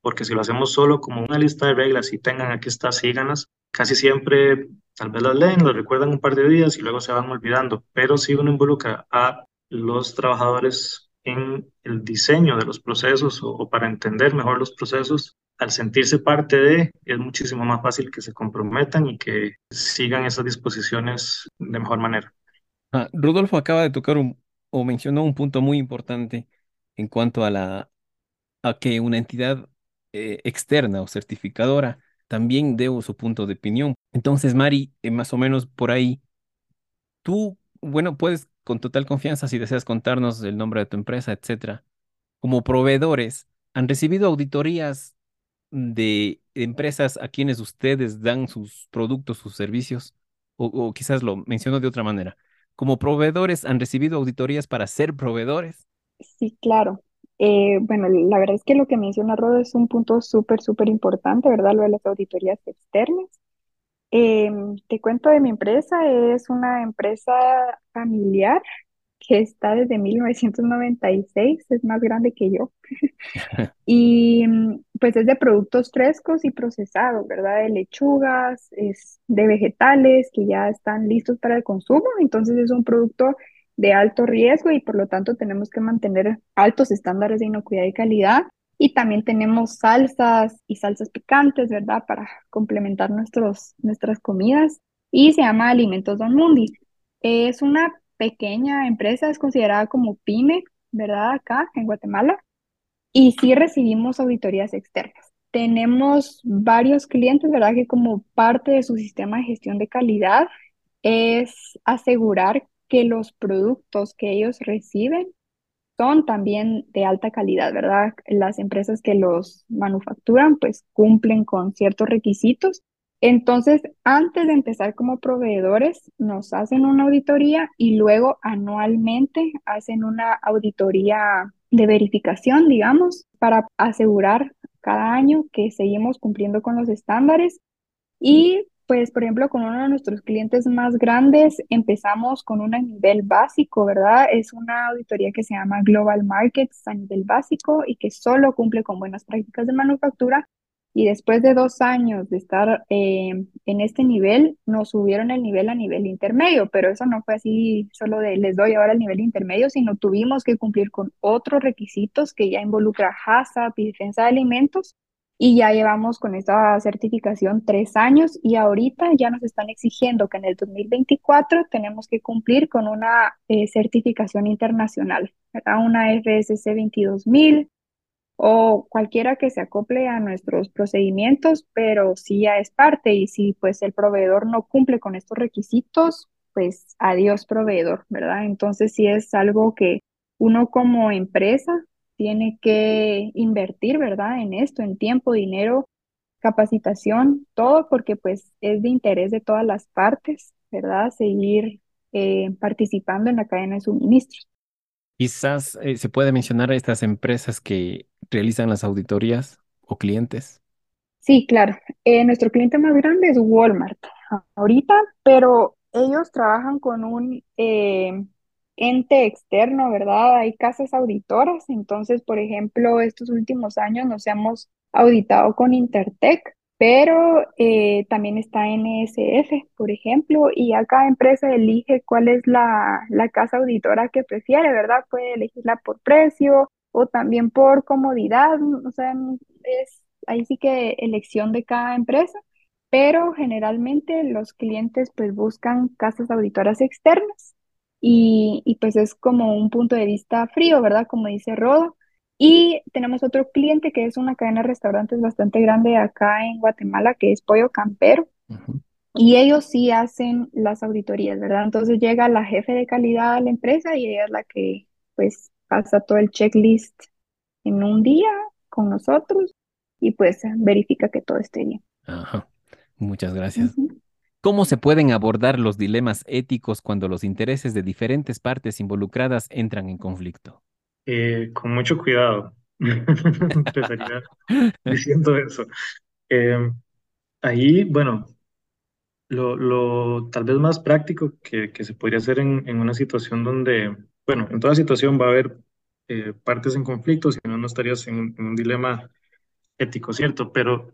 porque si lo hacemos solo como una lista de reglas y tengan aquí está, síganas, casi siempre tal vez las leen, lo recuerdan un par de días y luego se van olvidando, pero si uno involucra a los trabajadores en el diseño de los procesos o, para entender mejor los procesos, al sentirse parte de, es muchísimo más fácil que se comprometan y que sigan esas disposiciones de mejor manera. Ah, Rodolfo acaba de tocar un, o mencionó un punto muy importante en cuanto a la a que una entidad eh, externa o certificadora también dé su punto de opinión. Entonces, Mari, eh, más o menos por ahí, tú, bueno, puedes con total confianza si deseas contarnos el nombre de tu empresa, etcétera. Como proveedores, ¿han recibido auditorías de empresas a quienes ustedes dan sus productos, sus servicios? O, quizás lo menciono de otra manera. Como proveedores, ¿han recibido auditorías para ser proveedores? Sí, claro. Eh, bueno, la verdad es que lo que menciona Rodo es un punto súper, súper importante, ¿verdad? Lo de las auditorías externas. Em, te cuento de mi empresa, es una empresa familiar que está desde 1996, es más grande que yo. y mm, pues es de productos frescos y procesados, ¿verdad? De lechugas, es de vegetales que ya están listos para el consumo, entonces es un producto de alto riesgo y por lo tanto tenemos que mantener altos estándares de inocuidad y calidad. Y también tenemos salsas y salsas picantes, ¿verdad? Para complementar nuestros, nuestras comidas. y se llama Alimentos Don Mundi. Es una pequeña empresa, es considerada como pyme, ¿verdad? Acá en Guatemala. Y sí recibimos auditorías externas. Tenemos varios clientes, ¿verdad? Que como parte de su sistema de gestión de calidad es asegurar que los productos que ellos reciben son también de alta calidad, ¿verdad? Las empresas que los manufacturan pues cumplen con ciertos requisitos. Entonces, antes de empezar como proveedores, nos hacen una auditoría y luego anualmente hacen una auditoría de verificación, digamos, para asegurar cada año que seguimos cumpliendo con los estándares y pues, por ejemplo, con uno de nuestros clientes más grandes empezamos con un nivel básico, ¿verdad? Es una auditoría que se llama Global Markets a nivel básico y que solo cumple con buenas prácticas de manufactura. Y después de dos años de estar eh, en este nivel, nos subieron el nivel a nivel intermedio, pero eso no fue así solo de les doy ahora el nivel intermedio, sino tuvimos que cumplir con otros requisitos que ya involucra HACCP y defensa de alimentos y ya llevamos con esta certificación tres años y ahorita ya nos están exigiendo que en el 2024 tenemos que cumplir con una eh, certificación internacional, ¿verdad? Una FSC 22000 o cualquiera que se acople a nuestros procedimientos, pero sí ya es parte y si pues el proveedor no cumple con estos requisitos, pues adiós proveedor, ¿verdad? Entonces sí es algo que uno como empresa tiene que invertir, ¿verdad? En esto, en tiempo, dinero, capacitación, todo porque pues es de interés de todas las partes, ¿verdad? Seguir eh, participando en la cadena de suministros. Quizás eh, se puede mencionar a estas empresas que realizan las auditorías o clientes. Sí, claro. Eh, nuestro cliente más grande es Walmart ahorita, pero ellos trabajan con un ente externo, ¿verdad? Hay casas auditoras, entonces, por ejemplo, estos últimos años nos hemos auditado con Intertech, pero eh, también está NSF, por ejemplo, y a cada empresa elige cuál es la, la casa auditora que prefiere, ¿verdad? Puede elegirla por precio o también por comodidad, o sea, es ahí sí que elección de cada empresa pero generalmente los clientes pues buscan casas auditoras externas y, pues es como un punto de vista frío, ¿verdad? Como dice Rodo. Y tenemos otro cliente que es una cadena de restaurantes bastante grande acá en Guatemala, que es Pollo Campero. Y ellos sí hacen las auditorías, ¿verdad? Entonces llega la jefe de calidad a la empresa y ella es la que pues pasa todo el checklist en un día con nosotros y pues verifica que todo esté bien. Ajá. Muchas gracias. ¿Cómo se pueden abordar los dilemas éticos cuando los intereses de diferentes partes involucradas entran en conflicto? Eh, con mucho cuidado. Empezaría diciendo eso. Em, ahí, bueno, lo, tal vez más práctico que, se podría hacer en, una situación donde, bueno, en toda situación va a haber eh, partes en conflicto, si no, no estarías en un dilema ético, ¿cierto? Pero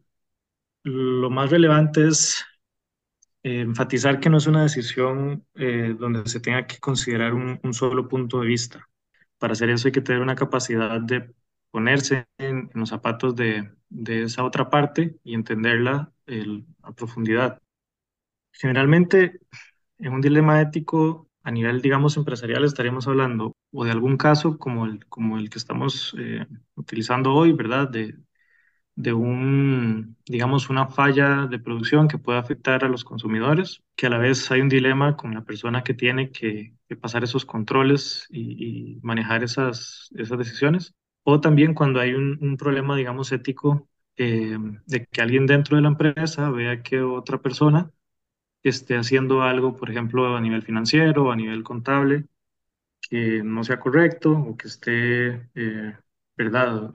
lo más relevante es eh, enfatizar que no es una decisión eh, donde se tenga que considerar un, solo punto de vista. Para hacer eso hay que tener una capacidad de ponerse en, los zapatos de, esa otra parte y entenderla a profundidad. Generalmente, en un dilema ético a nivel, digamos, empresarial, estaríamos hablando o de algún caso como el, el que estamos eh, utilizando hoy, ¿verdad? De un, digamos, una falla de producción que puede afectar a los consumidores, que a la vez hay un dilema con la persona que tiene que, pasar esos controles y, manejar esas, esas decisiones. O también cuando hay un, problema, digamos, ético eh, de que alguien dentro de la empresa vea que otra persona esté haciendo algo, por ejemplo, a nivel financiero a nivel contable, que no sea correcto o que esté, eh, ¿verdad?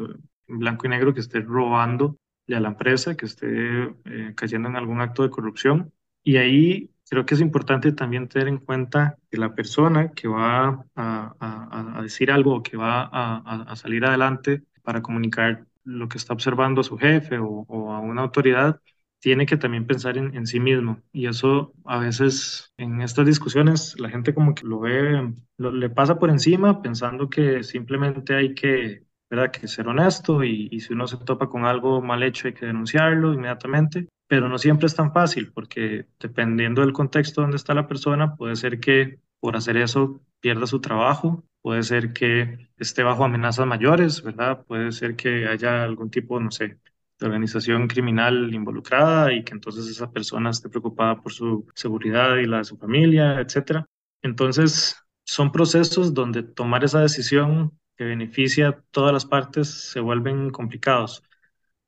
Blanco y negro que esté robando a la empresa, que esté eh, cayendo en algún acto de corrupción. Y ahí creo que es importante también tener en cuenta que la persona que va a, decir algo o que va a, salir adelante para comunicar lo que está observando a su jefe o, a una autoridad, tiene que también pensar en, sí mismo. Y eso a veces en estas discusiones la gente como que lo ve, le pasa por encima pensando que simplemente hay que ¿verdad? Que ser honesto y, si uno se topa con algo mal hecho hay que denunciarlo inmediatamente. pero no siempre es tan fácil porque dependiendo del contexto donde está la persona, puede ser que por hacer eso pierda su trabajo, puede ser que esté bajo amenazas mayores, ¿verdad? Puede ser que haya algún tipo, no sé, de organización criminal involucrada y que entonces esa persona esté preocupada por su seguridad y la de su familia, etcétera. Entonces, son procesos donde tomar esa decisión que beneficia a todas las partes se vuelven complicados.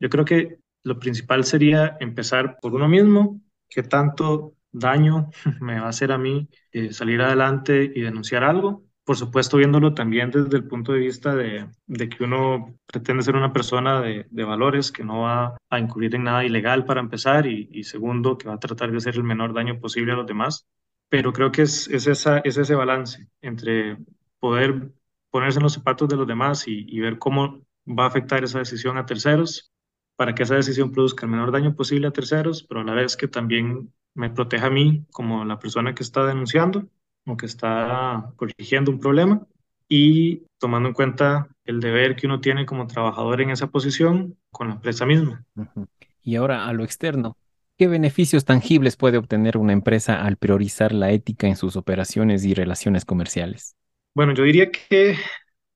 Yo creo que lo principal sería empezar por uno mismo, qué tanto daño me va a hacer a mí eh, salir adelante y denunciar algo. Por supuesto, viéndolo también desde el punto de vista de, que uno pretende ser una persona de, valores, que no va a incurrir en nada ilegal para empezar y, y, segundo, que va a tratar de hacer el menor daño posible a los demás. Pero creo que es, es, esa, es ese balance entre poder ponerse en los zapatos de los demás y, y ver cómo va a afectar esa decisión a terceros para que esa decisión produzca el menor daño posible a terceros, pero a la vez que también me proteja a mí como la persona que está denunciando o que está corrigiendo un problema y tomando en cuenta el deber que uno tiene como trabajador en esa posición con la empresa misma. Y ahora a lo externo, ¿qué beneficios tangibles puede obtener una empresa al priorizar la ética en sus operaciones y relaciones comerciales? Bueno, yo diría que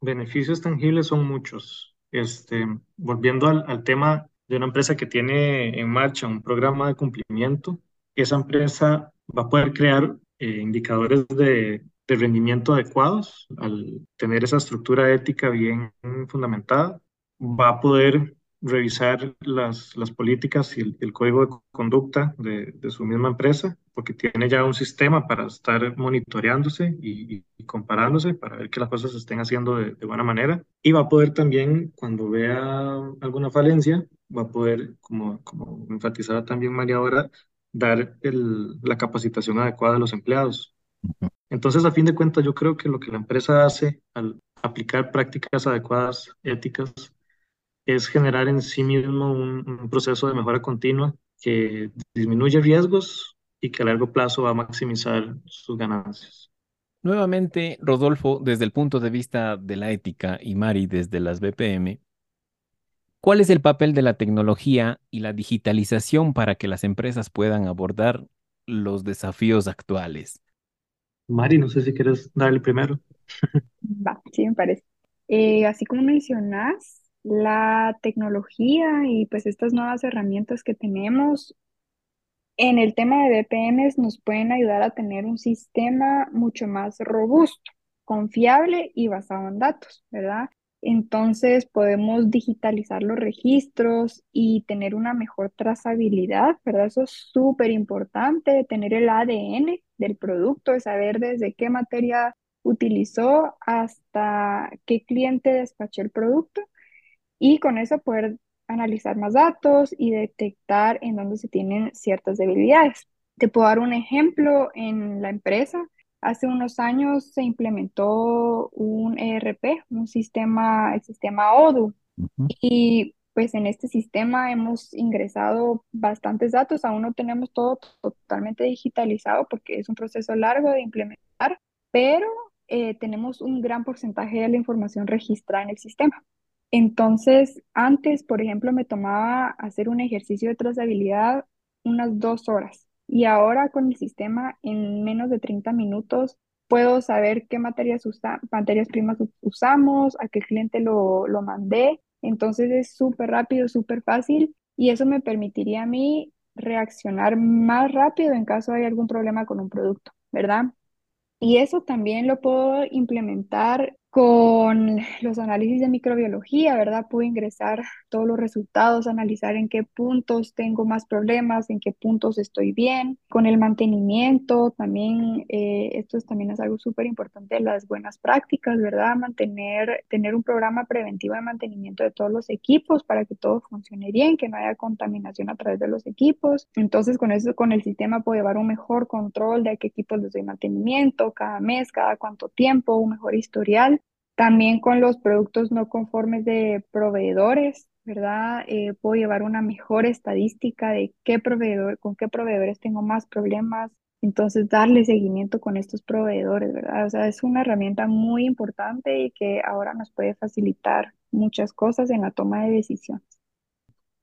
beneficios tangibles son muchos. Este, volviendo al, al tema de una empresa que tiene en marcha un programa de cumplimiento, esa empresa va a poder crear eh, indicadores de, de, rendimiento adecuados al tener esa estructura ética bien fundamentada. Va a poder revisar las, las políticas y el, código de conducta de, de, su misma empresa, porque tiene ya un sistema para estar monitoreándose y, y comparándose para ver que las cosas se estén haciendo de, de, buena manera. Y va a poder también, cuando vea alguna falencia, va a poder, como, como enfatizaba también María ahora, dar el, la capacitación adecuada a los empleados. Entonces, a fin de cuentas, yo creo que lo que la empresa hace al aplicar prácticas adecuadas, éticas, es generar en sí mismo un, proceso de mejora continua que disminuye riesgos y que a largo plazo va a maximizar sus ganancias. Nuevamente, Rodolfo, desde el punto de vista de la ética y Mari desde las BPM, ¿cuál es el papel de la tecnología y la digitalización para que las empresas puedan abordar los desafíos actuales? Mari, no sé si quieres darle primero. Va, sí, me parece. Eh, así como mencionas, la tecnología y pues estas nuevas herramientas que tenemos en el tema de VPNs nos pueden ayudar a tener un sistema mucho más robusto, confiable y basado en datos, ¿verdad? Entonces podemos digitalizar los registros y tener una mejor trazabilidad, ¿verdad? Eso es súper importante, tener el ADN del producto, saber desde qué materia utilizó hasta qué cliente despachó el producto y con eso poder analizar más datos y detectar en dónde se tienen ciertas debilidades. Te puedo dar un ejemplo en la empresa. Hace unos años se implementó un ERP, un sistema, el sistema ODU. Y pues en este sistema hemos ingresado bastantes datos. Aún no tenemos todo totalmente digitalizado porque es un proceso largo de implementar, pero eh, tenemos un gran porcentaje de la información registrada en el sistema. Entonces, antes, por ejemplo, me tomaba hacer un ejercicio de trazabilidad unas dos horas y ahora con el sistema en menos de 30 minutos puedo saber qué materias, usa, materias primas usamos, a qué cliente lo, lo mandé. Entonces es súper rápido, súper fácil y eso me permitiría a mí reaccionar más rápido en caso hay algún problema con un producto, ¿verdad? Y eso también lo puedo implementar con los análisis de microbiología, ¿verdad? Pude ingresar todos los resultados, analizar en qué puntos tengo más problemas, en qué puntos estoy bien. Con el mantenimiento, también, eh, esto es, también es algo súper importante, las buenas prácticas, ¿verdad? Mantener, tener un programa preventivo de mantenimiento de todos los equipos para que todo funcione bien, que no haya contaminación a través de los equipos. Entonces, con eso, con el sistema puedo llevar un mejor control de a qué equipos les doy mantenimiento cada mes, cada cuánto tiempo, un mejor historial. También con los productos no conformes de proveedores, ¿verdad? Eh, puedo llevar una mejor estadística de qué proveedor, con qué proveedores tengo más problemas. Entonces, darle seguimiento con estos proveedores, ¿verdad? O sea, es una herramienta muy importante y que ahora nos puede facilitar muchas cosas en la toma de decisiones.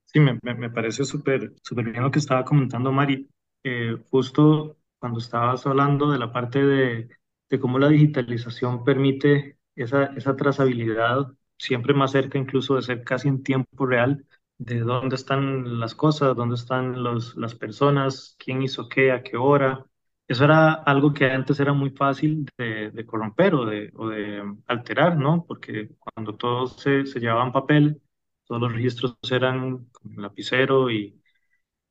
Sí, me, me, me parece súper súper bien lo que estaba comentando Mari. Eh, justo cuando estabas hablando de la parte de, de cómo la digitalización permite esa, esa trazabilidad siempre más cerca incluso de ser casi en tiempo real, de dónde están las cosas, dónde están los, las personas, quién hizo qué, a qué hora. Eso era algo que antes era muy fácil de, corromper o de, o de alterar, ¿no? Porque cuando todo se, se llevaba en papel, todos los registros eran con lapicero y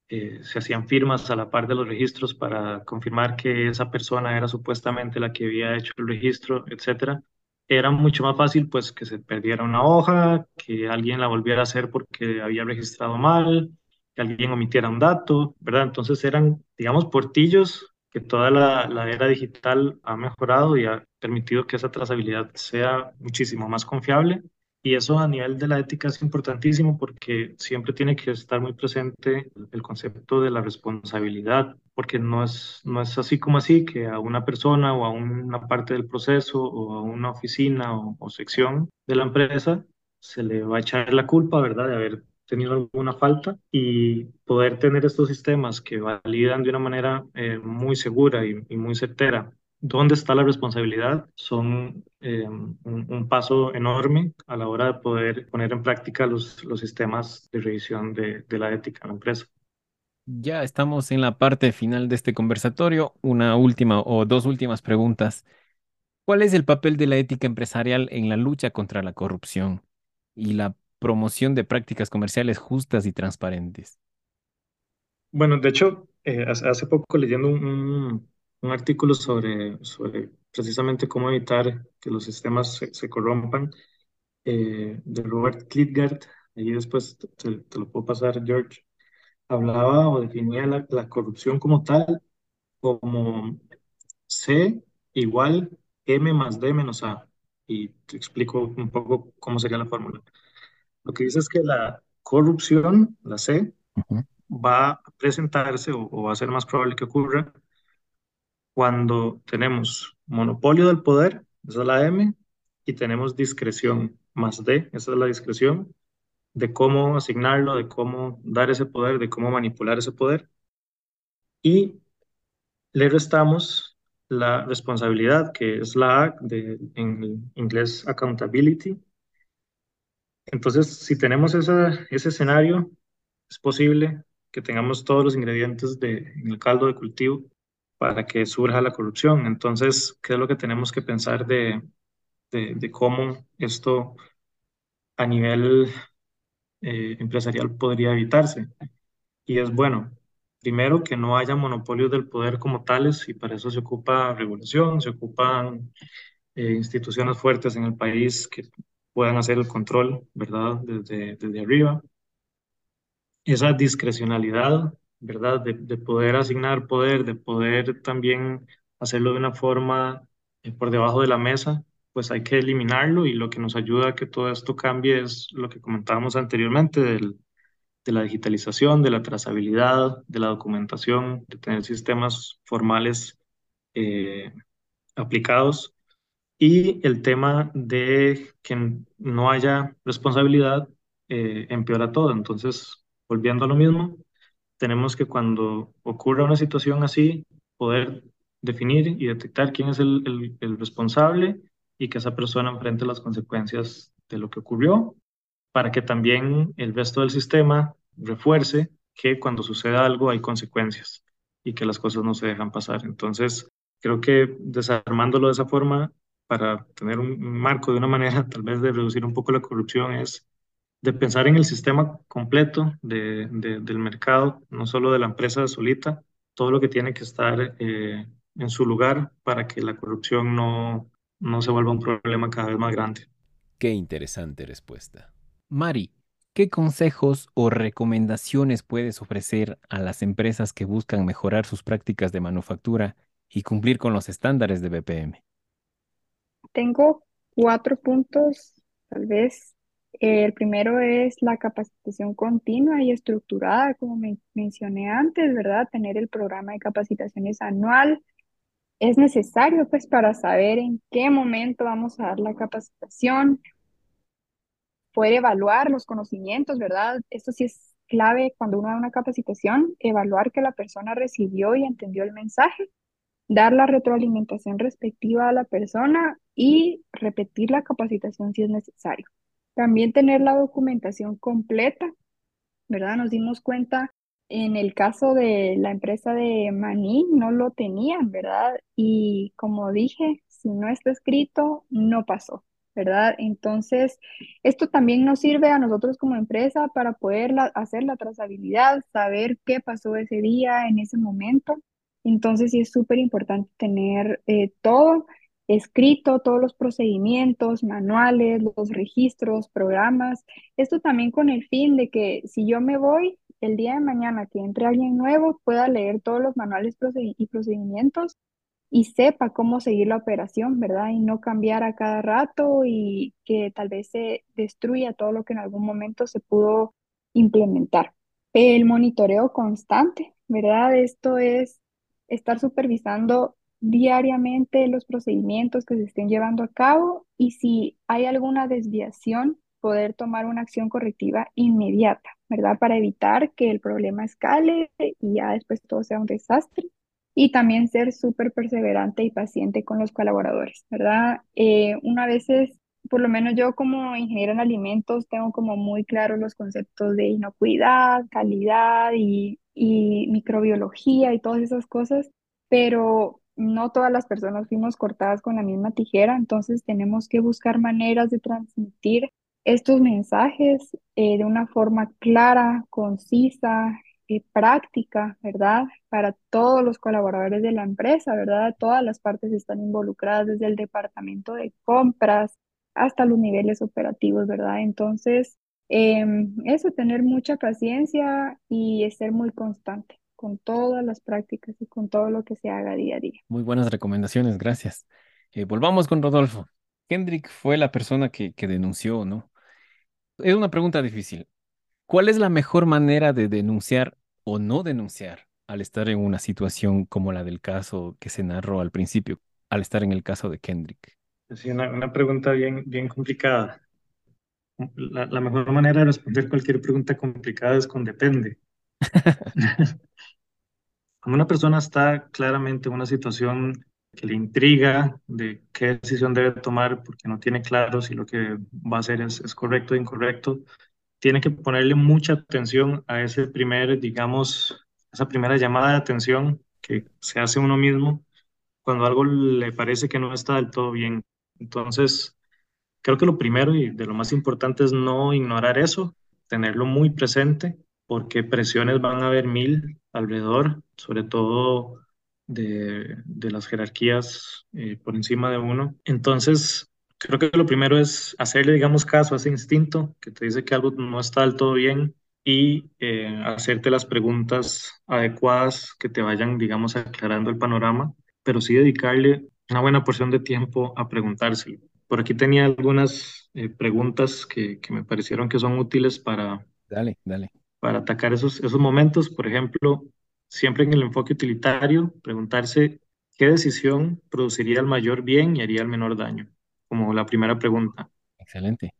eh, se hacían firmas a la par de los registros para confirmar que esa persona era supuestamente la que había hecho el registro, etcétera. Era mucho más fácil pues que se perdiera una hoja, que alguien la volviera a hacer porque había registrado mal, que alguien omitiera un dato, ¿verdad? Entonces eran, digamos, portillos que toda la, la era digital ha mejorado y ha permitido que esa trazabilidad sea muchísimo más confiable y eso a nivel de la ética es importantísimo porque siempre tiene que estar muy presente el concepto de la responsabilidad, porque no es, no es así como así que a una persona o a una parte del proceso o a una oficina o, o sección de la empresa se le va a echar la culpa, ¿verdad?, de haber tenido alguna falta y poder tener estos sistemas que validan de una manera eh, muy segura y, y muy certera dónde está la responsabilidad son eh, un, un, paso enorme a la hora de poder poner en práctica los, los sistemas de revisión de, de, la ética en la empresa. Ya estamos en la parte final de este conversatorio. Una última o dos últimas preguntas. ¿Cuál es el papel de la ética empresarial en la lucha contra la corrupción y la promoción de prácticas comerciales justas y transparentes? Bueno, de hecho, eh, hace poco leyendo un, artículo sobre, precisamente cómo evitar que los sistemas se, corrompan, eh, de Robert Klitgard, ahí después te, lo puedo pasar, George, hablaba o definía la, la corrupción como tal, como C igual M más D menos A. Y te explico un poco cómo sería la fórmula. Lo que dice es que la corrupción, la C, uh -huh. va a presentarse o, o va a ser más probable que ocurra cuando tenemos monopolio del poder, esa es la M, y tenemos discreción más D, esa es la discreción, de cómo asignarlo, de cómo dar ese poder, de cómo manipular ese poder. Y le restamos la responsabilidad, que es la A de, en inglés accountability. Entonces, si tenemos esa, ese escenario, es posible que tengamos todos los ingredientes de, en el caldo de cultivo para que surja la corrupción. Entonces, ¿qué es lo que tenemos que pensar de, de, de cómo esto a nivel eh, empresarial podría evitarse? Y es bueno, primero, que no haya monopolios del poder como tales, y para eso se ocupa regulación, se ocupan eh, instituciones fuertes en el país que puedan hacer el control, ¿verdad?, desde, desde arriba. Esa discrecionalidad ¿verdad? De, de, poder asignar poder, de poder también hacerlo de una forma eh, por debajo de la mesa, pues hay que eliminarlo y lo que nos ayuda a que todo esto cambie es lo que comentábamos anteriormente del, de la digitalización, de la trazabilidad, de la documentación, de tener sistemas formales eh, aplicados y el tema de que no haya responsabilidad eh, empeora todo. Entonces, volviendo a lo mismo, tenemos que cuando ocurra una situación así, poder definir y detectar quién es el, el, el, responsable y que esa persona enfrente las consecuencias de lo que ocurrió, para que también el resto del sistema refuerce que cuando suceda algo hay consecuencias y que las cosas no se dejan pasar. Entonces, creo que desarmándolo de esa forma, para tener un marco de una manera tal vez de reducir un poco la corrupción, es de pensar en el sistema completo de, del mercado, no solo de la empresa solita, todo lo que tiene que estar eh, en su lugar para que la corrupción no, no se vuelva un problema cada vez más grande. Qué interesante respuesta. Mari, ¿qué consejos o recomendaciones puedes ofrecer a las empresas que buscan mejorar sus prácticas de manufactura y cumplir con los estándares de BPM? Tengo cuatro puntos, tal vez el primero es la capacitación continua y estructurada, como me mencioné antes, ¿verdad? Tener el programa de capacitaciones anual es necesario, pues, para saber en qué momento vamos a dar la capacitación, poder evaluar los conocimientos, ¿verdad? Esto sí es clave cuando uno da una capacitación, evaluar que la persona recibió y entendió el mensaje, dar la retroalimentación respectiva a la persona y repetir la capacitación si es necesario. También tener la documentación completa, ¿verdad? Nos dimos cuenta en el caso de la empresa de Maní, no lo tenían, ¿verdad? Y como dije, si no está escrito, no pasó. ¿verdad? Entonces, esto también nos sirve a nosotros como empresa para poder hacer la trazabilidad, saber qué pasó ese día, en ese momento. Entonces, sí es súper importante tener eh, todo escrito, todos los procedimientos, manuales, los registros, programas. Esto también con el fin de que si yo me voy el día de mañana que entre alguien nuevo, pueda leer todos los manuales y procedimientos y sepa cómo seguir la operación, ¿verdad? Y no cambiar a cada rato y que tal vez se destruya todo lo que en algún momento se pudo implementar. El monitoreo constante, ¿verdad? Esto es estar supervisando diariamente los procedimientos que se estén llevando a cabo y si hay alguna desviación, poder tomar una acción correctiva inmediata, ¿verdad? Para evitar que el problema escale y ya después todo sea un desastre y también ser súper perseverante y paciente con los colaboradores, ¿verdad? Eh, una vez por lo menos yo como ingeniero en alimentos, tengo como muy claros los conceptos de inocuidad, calidad y, y microbiología y todas esas cosas, pero no todas las personas fuimos cortadas con la misma tijera, entonces tenemos que buscar maneras de transmitir estos mensajes eh, de una forma clara, concisa, eh, práctica, ¿verdad? Para todos los colaboradores de la empresa, ¿verdad? Todas las partes están involucradas, desde el departamento de compras hasta los niveles operativos, ¿verdad? Entonces, em, eso, tener mucha paciencia y ser muy constante con todas las prácticas y con todo lo que se haga día a día. Muy buenas recomendaciones, gracias. Eh, volvamos con Rodolfo. Kendrick fue la persona que, que denunció, ¿no? Es una pregunta difícil. ¿Cuál es la mejor manera de denunciar o no denunciar al estar en una situación como la del caso que se narró al principio, al estar en el caso de Kendrick? Sí, una, una pregunta bien, bien complicada. La, la, mejor manera de responder cualquier pregunta complicada es con depende. Como una persona está claramente en una situación que le intriga de qué decisión debe tomar porque no tiene claro si lo que va a hacer es, es correcto o incorrecto, tiene que ponerle mucha atención a ese primer, digamos, esa primera llamada de atención que se hace uno mismo cuando algo le parece que no está del todo bien. Entonces, creo que lo primero y de lo más importante es no ignorar eso, tenerlo muy presente, porque presiones van a haber mil alrededor, sobre todo de, de las jerarquías eh, por encima de uno. Entonces, Creo que lo primero es hacerle, digamos, caso a ese instinto que te dice que algo no está del todo bien y eh, hacerte las preguntas adecuadas que te vayan, digamos, aclarando el panorama, pero sí dedicarle una buena porción de tiempo a preguntárselo. Por aquí tenía algunas eh, preguntas que, que, me parecieron que son útiles para, dale, dale. para atacar esos, esos momentos. Por ejemplo, siempre en el enfoque utilitario, preguntarse qué decisión produciría el mayor bien y haría el menor daño como la primera pregunta. Excelente.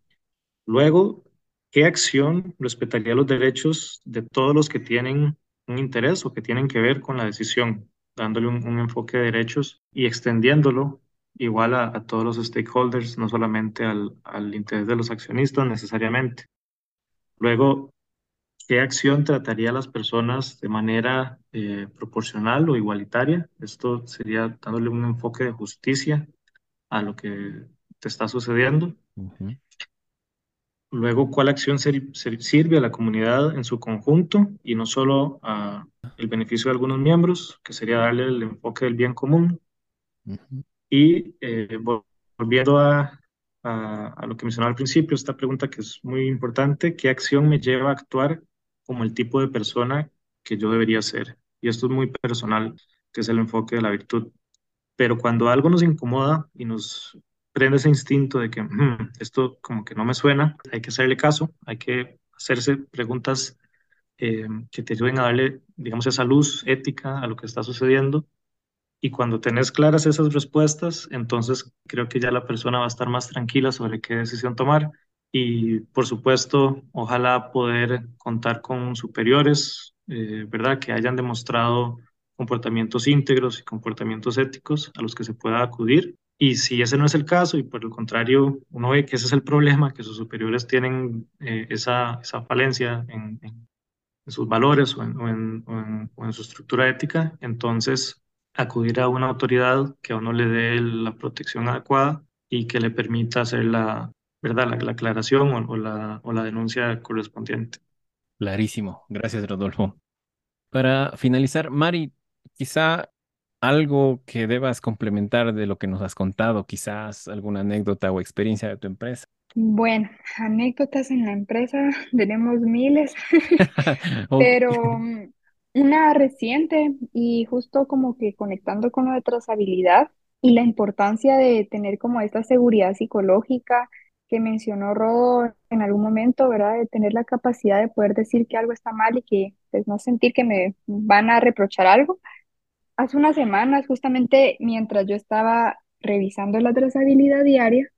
Luego, ¿qué acción respetaría los derechos de todos los que tienen un interés o que tienen que ver con la decisión, dándole un, enfoque de derechos y extendiéndolo igual a, todos los stakeholders, no solamente al, al, interés de los accionistas necesariamente. Luego, ¿qué acción trataría a las personas de manera eh, proporcional o igualitaria? Esto sería dándole un enfoque de justicia a lo que te está sucediendo. Luego, ¿cuál acción sirve a la comunidad en su conjunto y no solo a el beneficio de algunos miembros, que sería darle el enfoque del bien común? Y eh, volviendo a, a, lo que mencionaba al principio, esta pregunta que es muy importante, ¿qué acción me lleva a actuar como el tipo de persona que yo debería ser? Y esto es muy personal, que es el enfoque de la virtud. Pero cuando algo nos incomoda y nos prende ese instinto de que mm, esto como que no me suena, hay que hacerle caso, hay que hacerse preguntas eh, que te ayuden a darle, digamos, esa luz ética a lo que está sucediendo. Y cuando tenés claras esas respuestas, entonces creo que ya la persona va a estar más tranquila sobre qué decisión tomar y por supuesto, ojalá poder contar con superiores, eh, ¿verdad? Que hayan demostrado comportamientos íntegros y comportamientos éticos a los que se pueda acudir. Y si ese no es el caso y por el contrario uno ve que ese es el problema, que sus superiores tienen eh, esa, esa, falencia en, en, sus valores o en, o, o en, su estructura ética, entonces acudir a una autoridad que a uno le dé la protección adecuada y que le permita hacer la, ¿verdad? la, la aclaración o, la, o la denuncia correspondiente. Clarísimo. Gracias, Rodolfo. Para finalizar, Mari, quizá algo que debas complementar de lo que nos has contado, quizás alguna anécdota o experiencia de tu empresa. Bueno, anécdotas en la empresa tenemos miles, pero mm, una reciente y justo como que conectando con lo de trazabilidad y la importancia de tener como esta seguridad psicológica que mencionó Rodo en algún momento, ¿verdad? De tener la capacidad de poder decir que algo está mal y que pues, no sentir que me van a reprochar algo. Hace unas semanas, justamente mientras yo estaba revisando la trazabilidad diaria,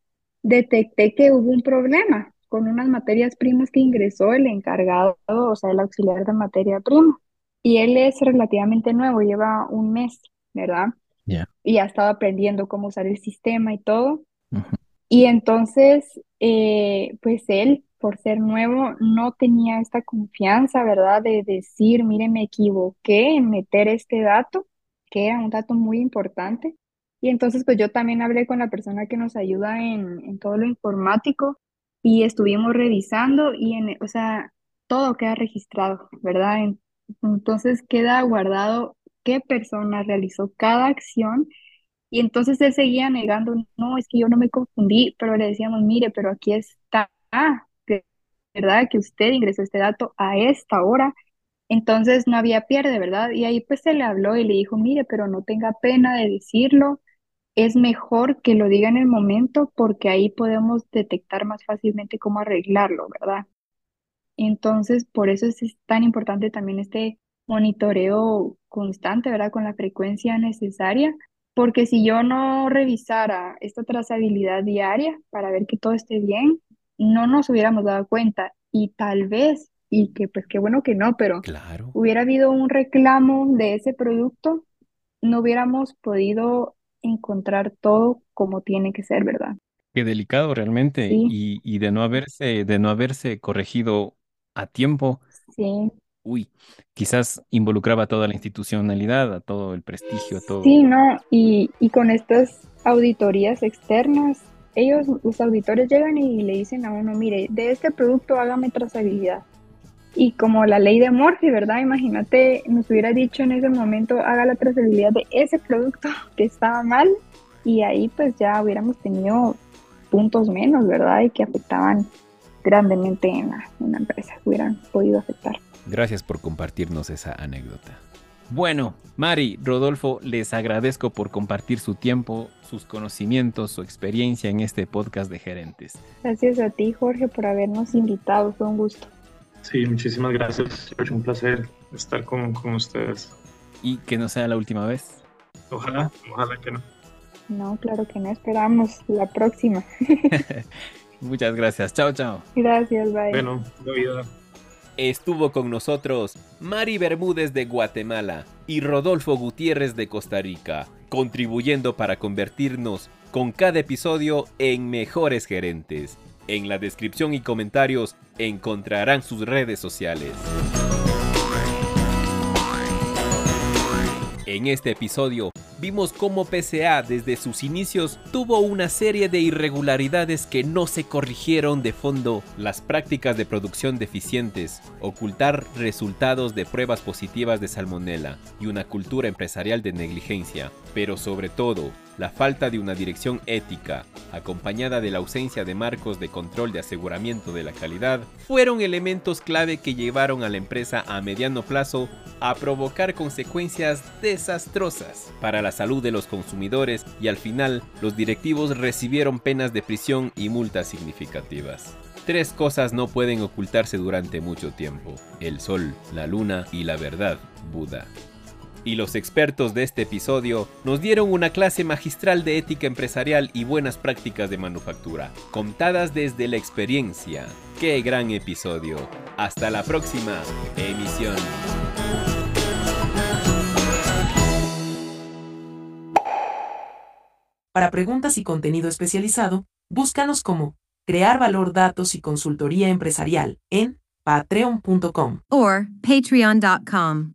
detecté que hubo un problema con unas materias primas que ingresó el encargado, o sea, el auxiliar de materia prima. Y él es relativamente nuevo, lleva un mes, ¿verdad? Ya. Y ha estado aprendiendo cómo usar el sistema y todo. Y entonces, eh, pues él, por ser nuevo, no tenía esta confianza, ¿verdad? De decir, mire, me equivoqué en meter este dato, que era un dato muy importante. Y entonces, pues yo también hablé con la persona que nos ayuda en, en todo lo informático y estuvimos revisando y, en, o sea, todo queda registrado, ¿verdad? Entonces queda guardado qué persona realizó cada acción y entonces él seguía negando, no, es que yo no me confundí, pero le decíamos, mire, pero aquí está, ¿verdad? Que usted ingresó este dato a esta hora, entonces no había pierde, ¿verdad? Y ahí pues se le habló y le dijo, mire, pero no tenga pena de decirlo, es mejor que lo diga en el momento porque ahí podemos detectar más fácilmente cómo arreglarlo, ¿verdad? Entonces, por eso es tan importante también este monitoreo constante, ¿verdad? Con la frecuencia necesaria, porque si yo no revisara esta trazabilidad diaria para ver que todo esté bien, no nos hubiéramos dado cuenta y tal vez, y que pues qué bueno que no, pero Claro. hubiera habido un reclamo de ese producto, no hubiéramos podido encontrar todo como tiene que ser, ¿verdad? Qué delicado realmente Sí, y, y de no haberse, de no haberse corregido a tiempo, sí. Uy, quizás involucraba a toda la institucionalidad, a todo el prestigio, a Sí, todo. no, y, y con estas auditorías externas, ellos, los auditores llegan y le dicen a uno, mire, de este producto hágame trazabilidad. Y como la ley de Murphy, ¿verdad? Imagínate, nos hubiera dicho en ese momento, haga la trazabilidad de ese producto que estaba mal, y ahí pues ya hubiéramos tenido puntos menos, ¿verdad? Y que afectaban grandemente en la, en la empresa, hubieran podido afectar. Gracias por compartirnos esa anécdota. Bueno, Mari, Rodolfo, les agradezco por compartir su tiempo, sus conocimientos, su experiencia en este podcast de gerentes. Gracias a ti, Jorge, por habernos invitado, fue un gusto. Sí, muchísimas gracias. Es un placer estar con, con ustedes. Y que no sea la última vez. Ojalá, ojalá que no. No, claro que no, esperamos la próxima. Muchas gracias. Chao, chao. Gracias, bye. Bueno, la vida. Estuvo con nosotros Mari Bermúdez de Guatemala y Rodolfo Gutiérrez de Costa Rica, contribuyendo para convertirnos con cada episodio en mejores gerentes. En la descripción y comentarios encontrarán sus redes sociales. En este episodio vimos cómo PCA desde sus inicios tuvo una serie de irregularidades que no se corrigieron de fondo, las prácticas de producción deficientes, ocultar resultados de pruebas positivas de salmonela y una cultura empresarial de negligencia, pero sobre todo la falta de una dirección ética, acompañada de la ausencia de marcos de control de aseguramiento de la calidad, fueron elementos clave que llevaron a la empresa a mediano plazo a provocar consecuencias desastrosas para la salud de los consumidores y al final los directivos recibieron penas de prisión y multas significativas. Tres cosas no pueden ocultarse durante mucho tiempo, el sol, la luna y la verdad, Buda. Y los expertos de este episodio nos dieron una clase magistral de ética empresarial y buenas prácticas de manufactura, contadas desde la experiencia. ¡Qué gran episodio! Hasta la próxima emisión. Para preguntas y contenido especializado, búscanos como Crear Valor Datos y Consultoría Empresarial en patreon.com or patreon.com